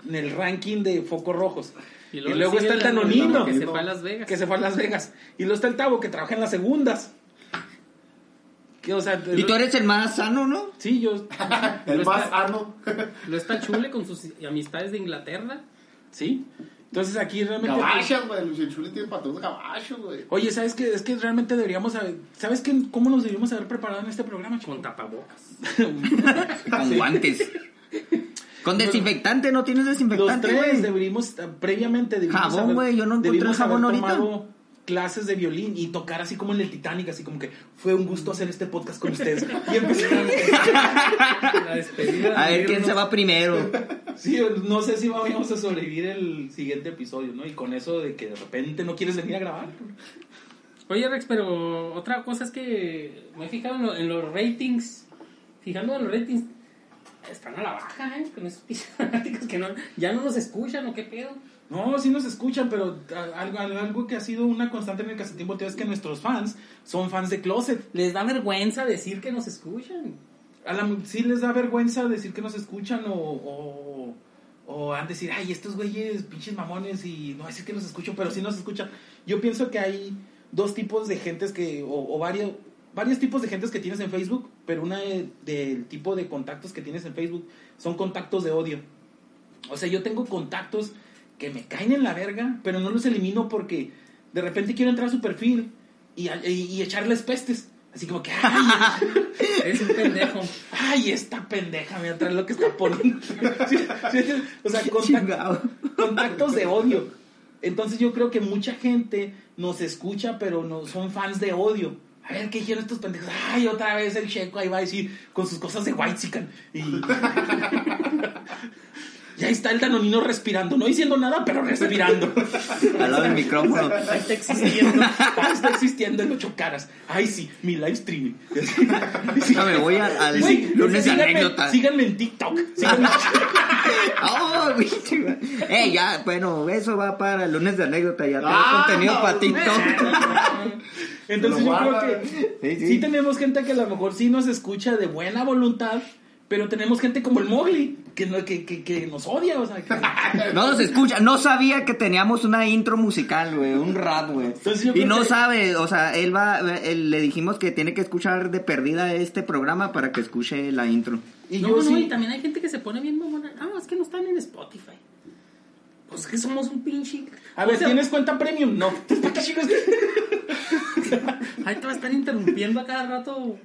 en el ranking de focos rojos. Y luego, está el el Danonino, que se fue a Las Vegas. que se fue a Las Vegas. Y luego está el Tavo, que trabaja en las segundas. Que, o sea, Y tú eres el más sano, ¿no? Sí, yo... El No más está- arno. Lo está Chule con sus amistades de Inglaterra. Sí. Entonces aquí realmente... Gabachas, güey. El chule tiene patrones gabachos, güey. Oye, ¿sabes qué? Es que realmente deberíamos haber... ¿Sabes qué? cómo nos deberíamos haber preparado en este programa, chico? Con tapabocas. Con guantes. Con desinfectante, ¿no tienes Los desinfectante, tres güey? deberíamos, eh, previamente debimos Jabón, haber- güey, yo no encontré debimos jabón ahorita. tomado clases de violín y tocar así como en el Titanic, así como que fue un gusto hacer este podcast con ustedes. Y empezar La despedida. A ver quién se va primero. Sí, no sé si vamos a sobrevivir el siguiente episodio, ¿no? Y con eso de que de repente no quieres venir a grabar. Oye, Rex, pero otra cosa es que me he fijado en, lo- en los ratings. Fijando en los ratings, están a la baja, ¿eh? Con esos pinches fanáticos que no, ya no nos escuchan o qué pedo. No, sí nos escuchan, pero algo, algo que ha sido una constante en el Casetín Volteo es que nuestros fans son fans de Closet. Les da vergüenza decir que nos escuchan. A la, sí les da vergüenza decir que nos escuchan o, o, o han de decir, ay, estos güeyes, pinches mamones, y no decir que nos escucho, pero sí nos escuchan. Yo pienso que hay dos tipos de gentes que, o, o varios, varios tipos de gentes que tienes en Facebook, pero una de- del tipo de contactos que tienes en Facebook son contactos de odio. O sea, yo tengo contactos que me caen en la verga, pero no los elimino porque de repente quiero entrar a su perfil y, y, y echarles pestes. Así como que, ay, Es un pendejo. Ay, esta pendeja, mira, trae lo que está poniendo. O sea, contact- contactos de odio. Entonces yo creo que mucha gente nos escucha, pero no son fans de odio. A ver, ¿qué dijeron estos pendejos? Ay, otra vez el checo ahí va a decir con sus cosas de white Y... y ahí está el danonino respirando, no diciendo nada, pero respirando. Al lado del micrófono. Ahí está existiendo. Ahí está existiendo en ocho caras. Ay, sí, mi live streaming. Déjame, voy al- al Güey, lunes de síganme- anécdotas. Síganme en TikTok. Síganme. Oh, güey. Eh, ya, bueno, eso va para el lunes de anécdota. Ya tengo Ah, contenido no, para TikTok. Entonces yo creo que Sí, sí. sí. tenemos gente que a lo mejor sí nos escucha de buena voluntad, pero tenemos gente como el Mowgli que, no- que, que, que nos odia, o sea, que- No nos escucha, no sabía que teníamos una intro musical, güey, un rap, güey. Y no que- sabe, o sea, él va, él- le dijimos que tiene que escuchar de perdida este programa para que escuche la intro. y no, yo no, sí. y también hay gente que se pone bien mamona. Ah, es que no están en Spotify. Pues que somos un pinche. A ver, O sea, ¿tienes cuenta premium? No. Entonces, ¿para qué chicos? Ahí te va a estar interrumpiendo a cada rato.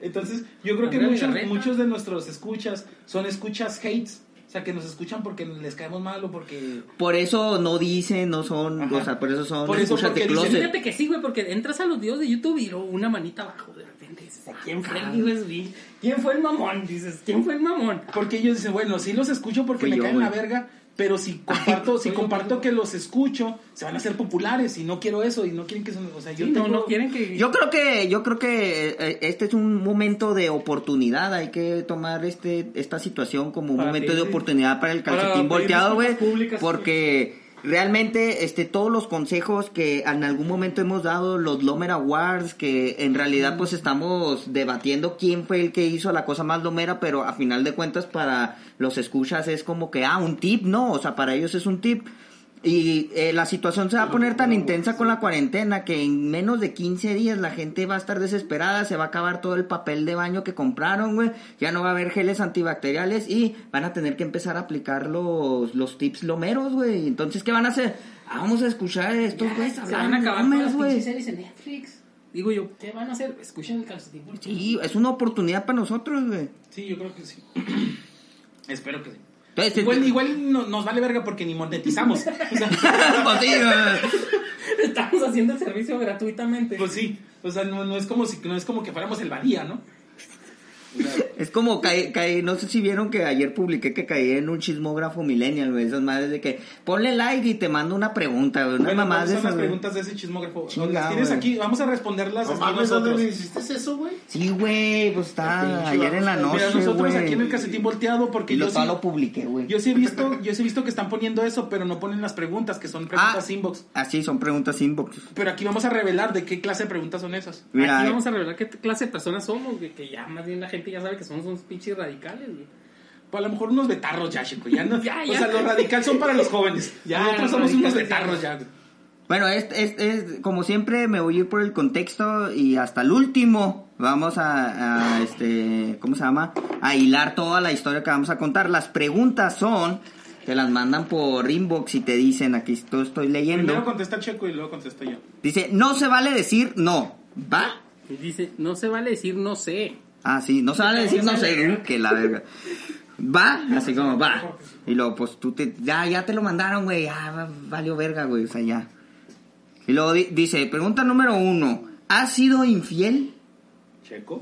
Entonces, yo creo que muchos, muchos de nuestros escuchas son escuchas hates. O sea, que nos escuchan porque les caemos mal o porque... Por eso no dicen, no son, Ajá. o sea, por eso son Por eso, porque dicen. Fíjate que sí, güey, porque entras a los videos de YouTube y una manita abajo de repente dices, ¿a quién fue el USB? ¿Quién fue el mamón? Dices, ¿quién fue el mamón? Porque ellos dicen, bueno, sí los escucho porque Fui me yo, caen la verga, pero si comparto, si comparto que los escucho, se van a hacer populares y no quiero eso y no quieren que son, o sea, yo Sí, no, tengo- no quieren que... Yo creo que, yo creo que eh, este es un momento de oportunidad, hay que tomar este, esta situación como un Para momento de oportunidad para el calcetín volteado, güey, porque realmente este todos los consejos que en algún momento hemos dado los Lomer Awards que en realidad pues estamos debatiendo quién fue el que hizo la cosa más lomera pero a final de cuentas para los escuchas es como que ah un tip no o sea para ellos es un tip Y eh, la situación se va a poner tan intensa con la cuarentena que en menos de 15 días la gente va a estar desesperada, se va a acabar todo el papel de baño que compraron, güey. Ya no va a haber geles antibacteriales y van a tener que empezar a aplicar los, los tips lomeros, güey. Entonces, ¿qué van a hacer? Ah, vamos a escuchar estos güeyes Se hablar van a acabar con las lomeros, güey. pinches series en Netflix. Digo yo, ¿qué van a hacer? Escuchen el calcetín. por Sí, es una oportunidad para nosotros, güey. Sí, yo creo que sí. Espero que sí. Entonces, Igual, igual no- nos vale verga porque ni monetizamos. O sea, pues sí. Estamos haciendo el servicio gratuitamente. pues sí. O sea, no, no es como si no es como que fuéramos el Badía, ¿no? Es como caí, caí- no sé si vieron que ayer publiqué que caí en un chismógrafo millennial, güey, esas madres de que ponle like y te mando una pregunta, güey, una Bueno, mamá ¿cuáles de son esas, las preguntas de ese chismógrafo? Las tienes güey. aquí, vamos a responderlas No mames, ¿dónde nosotros. me hiciste eso, güey? Sí, güey, pues está ayer en la Mira, noche, nosotros aquí en el casetín volteado porque Y yo lo, sí, lo publiqué, güey. yo sí he visto, yo sí he visto que están poniendo eso, pero no ponen las preguntas, que son preguntas inbox. Así son preguntas inbox. Pero aquí vamos a revelar de qué clase de preguntas son esas. Mira, Aquí eh, vamos a revelar qué clase de personas somos, güey, que ya más bien la gente ya sabe que somos unos pinches radicales, güey. Pues a lo mejor unos betarros ya, chico. Ya no, Ya, O ya. sea, los radicales son para los jóvenes. Ya, Nosotros somos unos betarros ya. güey. Bueno, es, es, es- como siempre me voy a ir por el contexto y hasta el último vamos a, a, este, ¿cómo se llama? A hilar toda la historia que vamos a contar. Las preguntas son, te las mandan por inbox y te dicen, aquí esto estoy Primero leyendo. contesta Checo y luego contesto yo. Dice, no se vale decir no, ¿va? Y dice, no se vale decir no sé. Ah, sí, no se vale decir no sé, que la verga. Va, así como va. Y luego, pues tú te. Ya, ya te lo mandaron, güey. Ya va- valió verga, güey. O sea, ya. Y luego di- dice: Pregunta número uno: ¿Has sido infiel? Checo.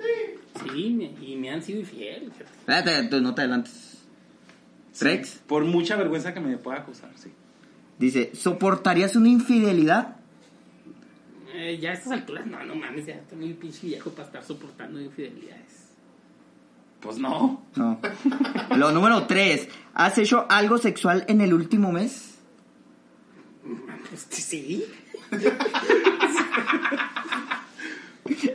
Sí, me- y me han sido infiel. Espérate, entonces no te adelantes. Rex Por mucha vergüenza que me pueda acusar, sí. dice: ¿Soportarías una infidelidad? Eh, ya a estas alturas, no, no mames, ya estoy muy pinche viejo para estar soportando infidelidades. Pues no. No. Lo número tres: ¿Has hecho algo sexual en el último mes? Pues sí.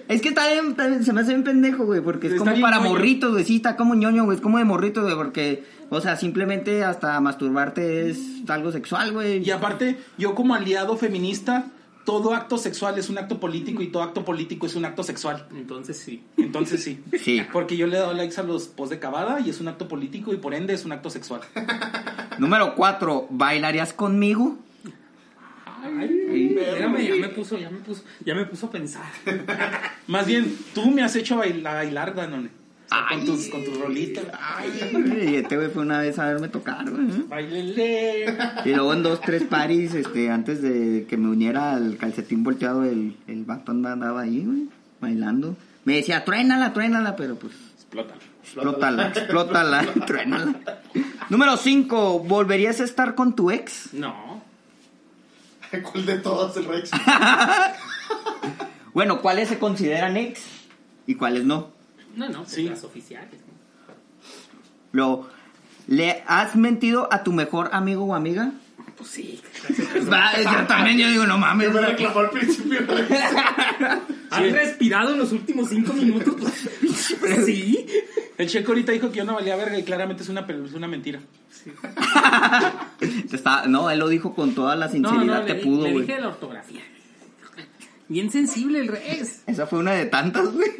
Es que está bien, está bien, se me hace bien pendejo, güey, porque es Está como para ñoño. morritos, güey, sí, está como ñoño, güey, es como de morritos, güey, porque, o sea, simplemente hasta masturbarte es algo sexual, güey. Y aparte, yo como aliado feminista, todo acto sexual es un acto político y todo acto político es un acto sexual. Entonces sí. Entonces sí. Sí. Porque yo le he dado likes a los posts de Cavada y es un acto político y por ende es un acto sexual. Número cuatro, ¿bailarías conmigo? Ay, espérame, ya me puso, ya me puso, ya me puso a pensar. Más bien, tú me has hecho bailar, bailar Danone. Sea, con, tus, con tus rolitas. Y este güey fue una vez a verme tocar, güey. ¿eh? Bailele. Y luego en dos, tres paris, este, antes de que me uniera al calcetín volteado, el, el vato andaba ahí, güey, bailando. Me decía, truénala, truénala, pero pues, Explótalo. explótala, explótala, truénala. Número cinco, ¿volverías a estar con tu ex? No. ¿Cuál de todos el Rex? Bueno, ¿cuáles se consideran ex y cuáles no? No, no, pues Sí. las oficiales. Luego, ¿le has mentido a tu mejor amigo o amiga? Pues sí. Va, yo también, yo digo, no mames. Que me reclamó al principio. ¿Han respirado en los últimos cinco minutos? Pues, sí. El checo ahorita dijo que yo no valía verga y claramente es una, es una mentira. Está- no, él lo dijo con toda la sinceridad no, que le, pudo, le güey. dije de la ortografía. Bien sensible el res. Esa fue una de tantas, güey.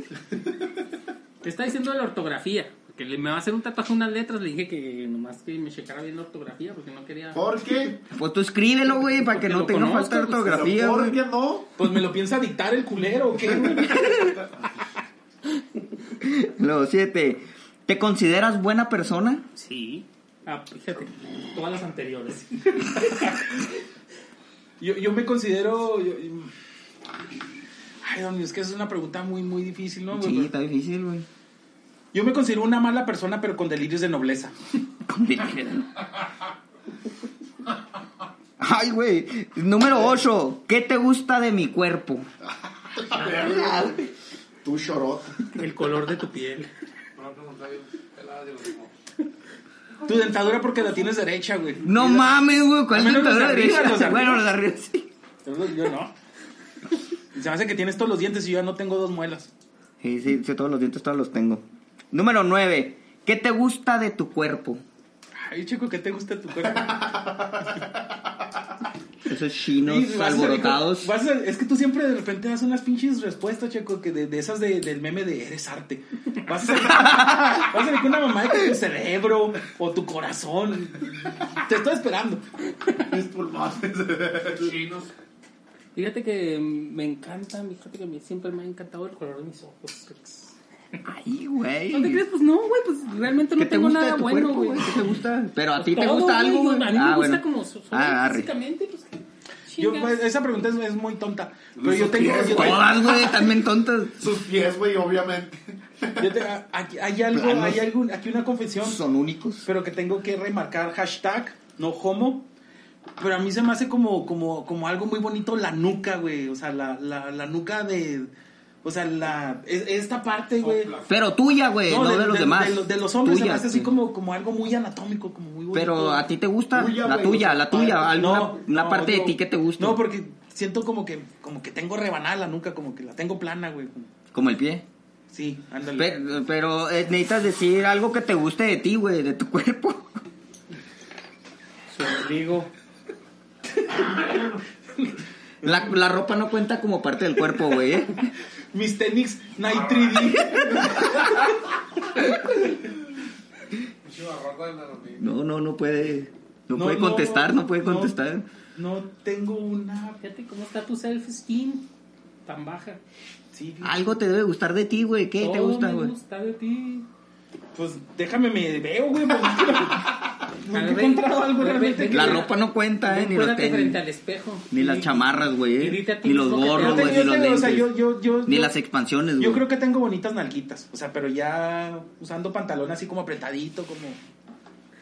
Está diciendo la ortografía. Que le, me va a hacer un tatuaje unas letras. Le dije que nomás que me checara bien la ortografía porque no quería. ¿Por qué? Pues tú escríbelo, güey, para que no lo tenga conozco, falta de pues, ortografía, ¿Pero ¿Por qué no? Pues me lo piensa dictar el culero, ¿o qué? güey? Luego, siete. ¿Te consideras buena persona? Sí. Ah, fíjate. Todas las anteriores. Yo, yo me considero... yo- ay, don, es que es una pregunta muy, muy difícil, ¿no? Sí, está difícil, güey. Yo me considero una mala persona, pero con delirios de nobleza. Ay, güey. Número 8. ¿Qué te gusta de mi cuerpo? Tú, Chorot. El color de tu piel. Los Tu dentadura porque la tienes derecha, güey. No mames, güey. ¿Cuál menos los de dentadura arriba, derecha? los. Bueno, los de arriba sí. Yo yo no. Se me hace que tienes todos los dientes y yo ya no tengo dos muelas. Sí, sí, sí, todos los dientes todos los tengo. Número 9. ¿Qué te gusta de tu cuerpo? Ay, chico, ¿qué te gusta de tu cuerpo? Esos chinos Sí, vas a- alborotados. vas a- es que tú siempre de repente das unas pinches respuestas, Checo, que de, de esas de- del meme de eres arte. Vas a salir, vas a salir con una mamá de que tu cerebro o tu corazón. Te estoy esperando. Mis pulmones. Chinos. Fíjate que me encanta, fíjate que a mí siempre me ha encantado el color de mis ojos. Ay, güey. ¿No te crees? Pues no, güey, pues realmente ¿Qué no te tengo gusta nada de tu bueno, cuerpo, güey. ¿Qué te gusta? Pero a ti te Todo, gusta algo, güey. A mí me Ah, gusta bueno. como soy Ah, arre. físicamente, pues. Yo, chingas. esa pregunta es, es muy tonta. Pero yo tengo. pies, Yo tengo, Todas, güey, también tontas. Sus pies, güey, obviamente. yo te- aquí- hay algo, Planos. hay algo, aquí una confesión. Son únicos. pero que tengo que remarcar hashtag no homo pero a mí se me hace como como como algo muy bonito la nuca güey o sea la, la, la nuca de o sea la es- esta parte güey Pero tuya, güey, no, de, los demás. de los, de los hombres se me Tuya, hace así como como algo muy anatómico como muy bonito Pero a ti te gusta Tuya, la tuya, la tuya, padre. alguna No, una no, parte de ti que te gusta. no porque siento como que como que tengo rebanada la nuca como que la tengo plana güey Como el pie. sí ándale Pero, pero, eh, necesitas decir algo que te guste de ti, güey, de tu cuerpo. Su ombligo. La, la ropa no cuenta como parte del cuerpo, güey. ¿eh? Mis tenis Night 3D Pinche barrota de la rodilla. No, no, no puede. No, No, puede contestar, no, puede contestar. no tengo una Fíjate cómo está tu self-esteem tan baja. sí, Algo te debe gustar de ti, güey. ¿Qué te gusta, me güey? gusta de ti. Pues déjame me veo, güey. He encontrado algo realmente. La ropa no cuenta, eh, ni los frente tenis, al espejo. ni las chamarras, güey, eh, ni los gorros, güey, ni los lentes, yo, yo, yo, ni yo- las expansiones, güey. Yo creo que tengo bonitas nalguitas. O sea, pero ya usando pantalón así como apretadito, como.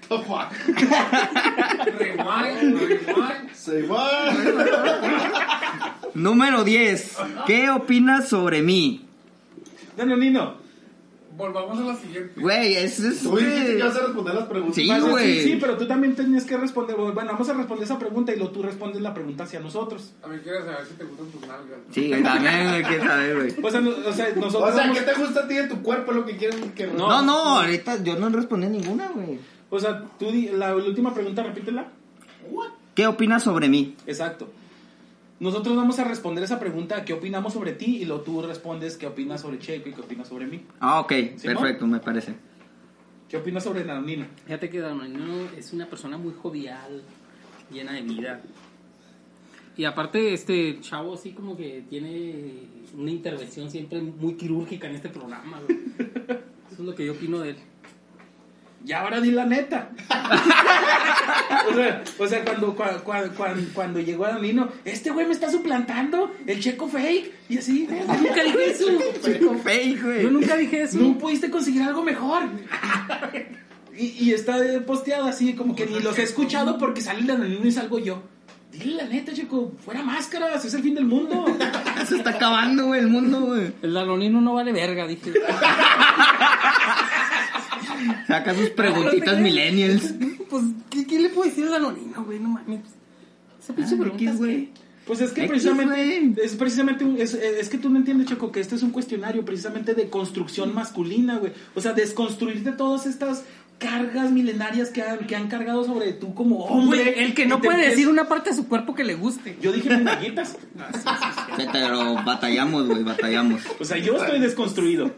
The fuck. Rewind, rewind. Se va. Número 10. ¿Qué opinas sobre mí? No, no, Nino. Volvamos a la siguiente. Güey, es, es Tú dijiste que- vas a responder las preguntas. Sí, güey. Sí, pero tú también tenías que responder. Bueno, vamos a responder esa pregunta y luego tú respondes la pregunta hacia nosotros. A mí quieres saber si te gustan tus nalgas. Sí, güey, también, güey, quién sabe, güey. O sea, no- o sea nosotros. O sea, ¿qué te gusta a ti de tu cuerpo? Es lo que quieren que No. No, no, ahorita yo no respondí ninguna, güey. o sea, tú di- la, la última pregunta, repítela. ¿Qué opinas sobre mí? Exacto. Nosotros vamos a responder esa pregunta, ¿qué opinamos sobre ti? Y luego tú respondes qué opinas sobre Checo y qué opinas sobre mí. Ah, ok, ¿Simón? perfecto, me parece. ¿Qué opinas sobre Nanonino? Fíjate que Danonino es una persona muy jovial, llena de vida. Y aparte, este chavo así como que tiene una intervención siempre muy quirúrgica en este programa, güey. Eso es lo que yo opino de él. Y ahora di la neta. o sea, o sea, cuando, cua- cua- cuan- cuando llegó Nanonino, este güey me está suplantando, el checo fake. Y así, Yo nunca dije eso. Chico fake, güey. Yo nunca dije eso. no pudiste conseguir algo mejor. Y, y está posteado así, como que ni los he escuchado porque sale el Nanonino y salgo yo. Dile la neta, checo, fuera máscaras, es el fin del mundo. Se está acabando, güey, el mundo, güey. El Danonino no vale verga, dije. Saca sus preguntitas millennials. Pues, ¿qué, qué le puedo decir al Danonino, güey? No mames. Esa pinche Ah, güey. Pues es que X, precisamente, es precisamente, un- es, es que tú no entiendes, Choco, que este es un cuestionario precisamente de construcción masculina, güey. O sea, desconstruir de todas estas cargas milenarias que han, que han cargado sobre tú como hombre. Güey, el que no puede decir una parte de su cuerpo que le guste. Yo dije mis nalguitas. Pero batallamos, güey, batallamos. O sea, yo estoy desconstruido.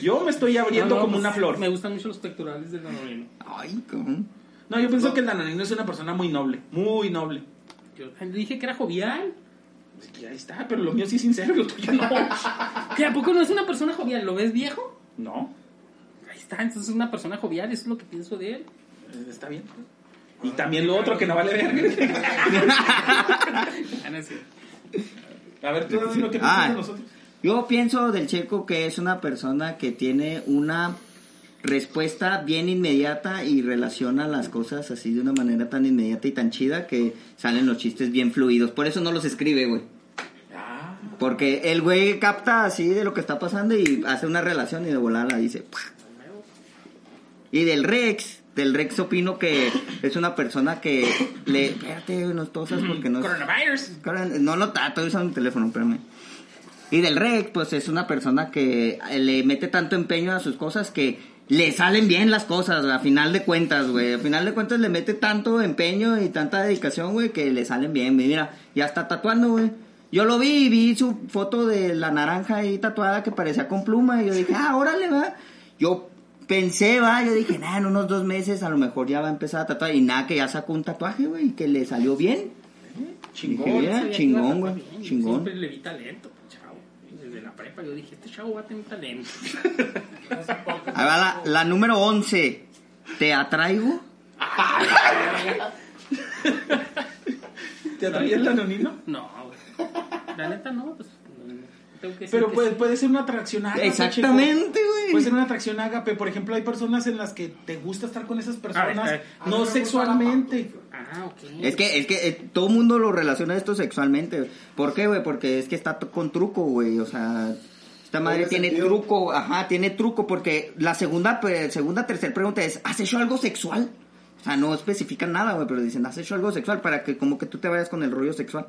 Yo me estoy abriendo No, no, como pues, una flor. Me gustan mucho los pectorales del Danonino. Ay, cabrón. No, yo pienso que el danonino es una persona muy noble, muy noble. Yo dije que era jovial. Pues ahí está, pero lo mío sí es sincero, lo tuyo no. ¿Que a poco no es una persona jovial? ¿Lo ves viejo? No, está, entonces es una persona jovial, eso es lo que pienso de él. está bien. Y también lo otro que no vale verga. Ah. A ver, tú dime lo que piensas Ah. de nosotros. Yo pienso del Checo que es una persona que tiene una respuesta bien inmediata y relaciona las cosas así de una manera tan inmediata y tan chida que salen los chistes bien fluidos. Por eso no los escribe, güey. Ah, Porque el güey capta así de lo que está pasando y hace una relación y de volada la dice. Y del Rex, del Rex opino que es una persona que le... Espérate, no tosas porque no... es- coronavirus. No, no, estoy usando mi teléfono, espérame. Y del Rex, pues es una persona que le mete tanto empeño a sus cosas que le salen bien las cosas, a final de cuentas, güey. A final de cuentas le mete tanto empeño y tanta dedicación, güey, que le salen bien. Mira, ya está tatuando, güey. Yo lo vi y vi su foto de la naranja ahí tatuada que parecía con pluma y yo dije, ah, órale, va. Yo pensé, va, yo dije, nada, en unos dos meses a lo mejor ya va a empezar a tatuar. Y nada, que ya sacó un tatuaje, güey, y que le salió bien. Chingón. Dije, mira, Sabía que chingón, güey, chingón. Siempre le vi talento, chavo. Desde la prepa yo dije, este chavo va a tener talento. Ahí va la, la número 11. ¿Te atraigo? ¿Te atraía el tanonino? No, güey. La neta no, pues. No, no. Tengo que decir Pero que puede, sí. puede ser una atracción ágape. Exactamente, güey. Puede ser una atracción ágape. Por ejemplo, hay personas en las que te gusta estar con esas personas, A ver, a ver. no sexualmente. Ah, ok. Es que, es que eh, todo el mundo lo relaciona esto sexualmente. güey. ¿Por qué, güey? Porque es que está t- con truco, güey. O sea, esta madre tiene sentido. truco. Ajá, tiene truco. Porque la segunda, pues, segunda, tercera pregunta es, ¿has hecho algo sexual? O sea, no especifican nada, güey, pero dicen, ¿has hecho algo sexual? Para que como que tú te vayas con el rollo sexual.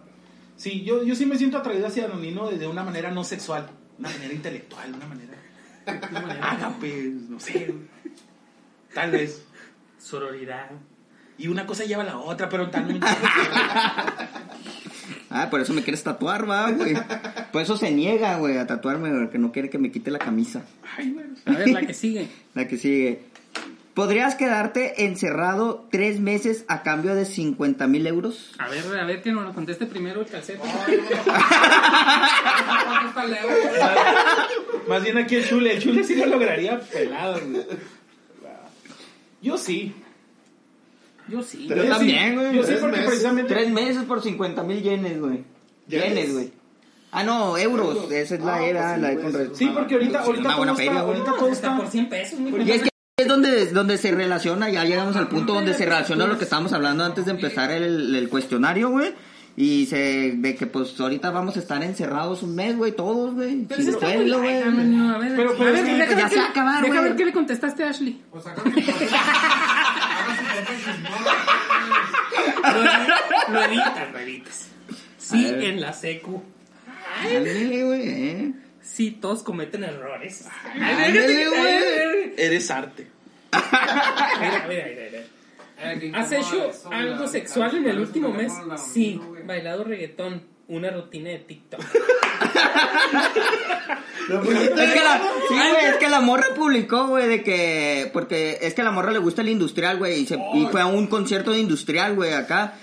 Sí, yo, yo sí me siento atraído hacia Anonino de, de una manera no sexual, una manera intelectual, una manera ágape, no sé. Tal vez. Sororidad. Y una cosa lleva a la otra, pero también. Ah, por eso me quieres tatuar, va, güey. Por eso se niega, güey, a tatuarme, porque no quiere que me quite la camisa. Ay, bueno. A ver, la que sigue. La que sigue. ¿Podrías quedarte encerrado tres meses a cambio de 50 mil euros? A ver, a ver que nos lo conteste primero el calceto. Más bien aquí el chule. El chule sí lo lograría pelado, güey. Yo sí. Yo sí. Yo también, güey. Yo sí, porque meses. precisamente. Tres meses por 50 mil yenes, güey. ¿Yenes? Yenes, güey. Ah, no, euros. Esa es la Ah, era, pues sí, la de güey, con eso re- es Sí, porque ahorita, ahorita todo está. ahorita todo Está por 100 pesos, muy Y es que es donde, donde se relaciona, ya llegamos al punto donde se relaciona lo que estábamos hablando antes de empezar el, el cuestionario, güey. Y se de que pues ahorita vamos a estar encerrados un mes, güey, todos, güey. Pero Sin eso está muy güey. no, no, a ver, Pero- pero a ver, deja ya ver se va a acabar, Deja ver qué le contestaste a Ashley. Pues chismón. Lo, editas, lo editas. Sí, en la secu. Ándale, güey, eh. Sí, todos cometen errores. Ándale, güey. Eres arte. Mira, mira, mira, mira. ¿Has hecho eso, algo la- sexual la- en el último mes? Sí, bailado reggaetón, una rutina de TikTok. Es que la, sí, güey, es que la morra publicó, güey, de que, porque es que a la morra le gusta el industrial, güey, y, se- y fue a un concierto de industrial, güey, acá.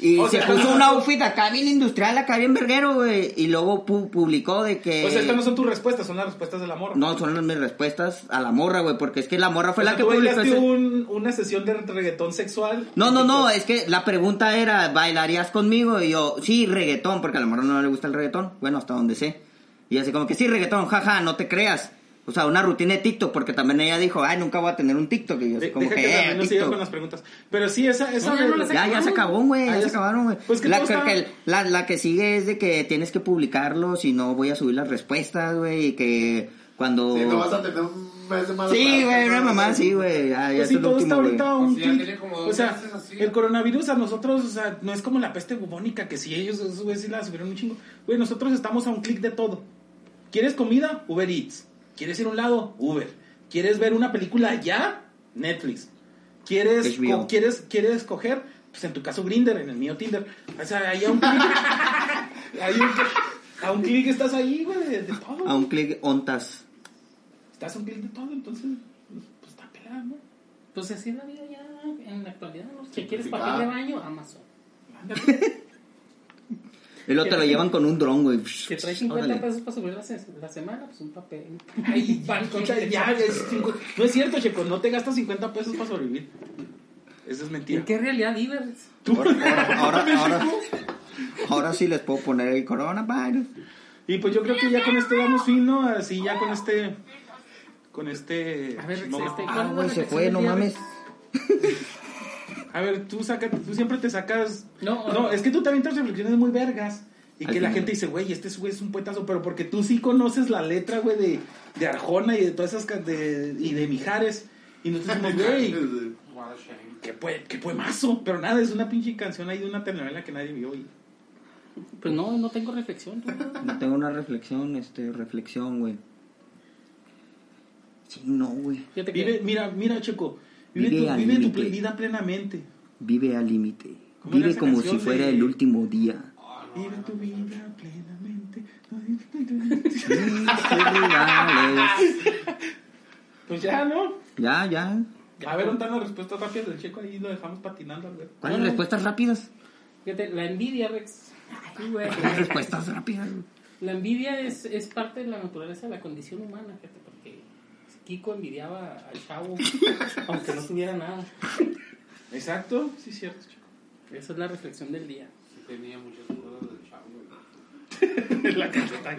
Y O se sea, puso un outfit acá bien industrial, acá bien verguero, güey. Y luego pu- publicó de que... O sea, estas no son tus respuestas, son las respuestas del amor. No, son las mis respuestas a la morra, güey, porque es que la morra fue O la sea, que tú publicó ese- un- una sesión de reggaetón sexual. No, no, no, es que la pregunta era, ¿bailarías conmigo? Y yo, sí, reggaetón, porque a la morra no le gusta el reggaetón. Bueno, hasta donde sé. Y así como que sí, reggaetón, jaja, no te creas. O sea, una rutina de TikTok, porque también ella dijo, ay, nunca voy a tener un TikTok. Y yo así De- como que, que eh, TikTok. con las preguntas. Pero sí, esa, esa No, no Ya, ya se acabó, güey, ya ya se se- acabaron, güey. Pues que la, que la, la que sigue es de que tienes que publicarlo, si no voy a subir las respuestas, güey, y que cuando... Si no vas a tener un mes de mala Sí, güey, una no, mamá, no, sí, güey. Pues sí, todo está último, güey. ahorita un sí, ya clic. O sea, el coronavirus a nosotros, o sea, no es como la peste bubónica, que si ellos, güeyes sí la subieron un chingo. Güey, nosotros estamos a un clic de todo. ¿Quieres comida? Uber Eats. ¿Quieres ir a un lado? Uber. ¿Quieres ver una película ya? Netflix. ¿Quieres, co- ¿quieres, ¿Quieres coger? Pues en tu caso Grinder, en el mío Tinder. O sea, ahí a un clic. a un clic estás ahí, güey, de, de todo. A un clic ontas. Estás a un clic de todo, entonces, pues, pues está pelado, ¿no? Pues así es la vida ya en la actualidad. ¿no? Si quieres Simplificada. papel de baño, Amazon. Y luego te lo llevan con un dron, güey. Que trae 50 Órale. pesos para subir la, se- la semana, pues un papel. Un pan con ya, es cincu- no es cierto, Checo, no te gastas 50 pesos para sobrevivir. Eso es mentira. ¿En qué realidad vives? Ahora, ahora, ahora, ahora sí les puedo poner el coronavirus. Y pues yo creo que ya con este damos fin, ¿no? Así ya con este... Con este... A ver, no, este, ¿cuál Ah, es la güey, se reflexión fue, del no día, mames. A ver, tú saca, tú siempre te sacas... No, no, es que tú también te reflexiones muy vergas. Y que la gente dice, güey, este güey es un poetazo, pero porque tú sí conoces la letra, güey, de, de Arjona y de todas esas... De, y de Mijares. Y nosotros decimos, güey, qué, pue, qué poemazo. Pero nada, es una pinche canción ahí de una telenovela que nadie vio. Y... Pues no, no tengo reflexión. tú. No tengo una reflexión, este, reflexión, güey. Sí, no, güey. Mira, mira, Checo. Vive, Vive tu, al vive tu vida plenamente. Vive al límite. ¿Cómo era Vive como si fuera de- el último día. Vive tu vida plenamente. Pues ya, ¿no? Ya, ya. A ver, ¿dónde están las respuestas rápidas del Checo? Ahí lo dejamos patinando, güey. ¿Cuáles Bueno. respuestas rápidas? Fíjate, la envidia, Rex. Ay, güey. ¿Cuáles respuestas rápidas? La envidia es, es parte de la naturaleza de la condición humana, fíjate, Kiko envidiaba al chavo, aunque no tuviera nada. Exacto, sí, cierto, Checo. Esa es la reflexión del día. Sí tenía muchas cosas del chavo. La cacheta.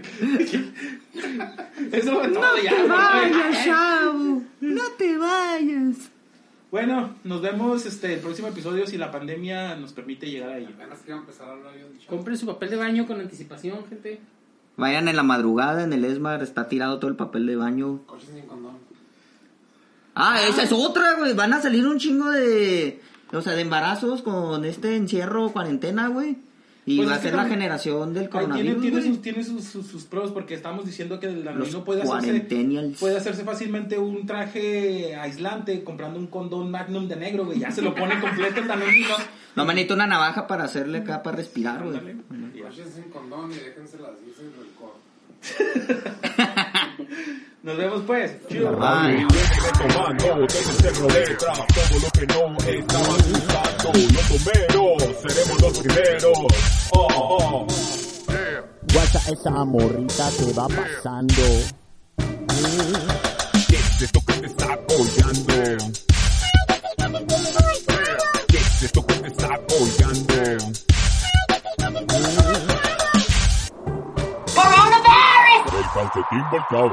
Eso fue todo ya. chavo. No te vayas. Bueno, nos vemos este el próximo episodio si la pandemia nos permite llegar ahí. Apenas que iba a empezar a hablar yo del chavo. Compren su papel de baño con anticipación, gente. Vayan en la madrugada en el ESMAR, está tirado todo el papel de baño. Coches sin. Ah, esa es otra, güey. Van a salir un chingo de. O sea, de embarazos con este encierro, cuarentena, güey. Y Pues va a ser la generación del tiene, coronavirus. tiene, sus, tiene sus, sus, sus pros porque estamos diciendo que el anonimo puede hacerse, puede hacerse fácilmente un traje aislante comprando un condón magnum de negro, güey. Ya se lo pone completo el anonimo. No manito una navaja para hacerle acá para respirar, güey. Sin condón y déjense las del. Nos vemos pues. Chido. Bye. Guacha, esa morrita te va pasando. Bằng phải tiếng bắt cầu.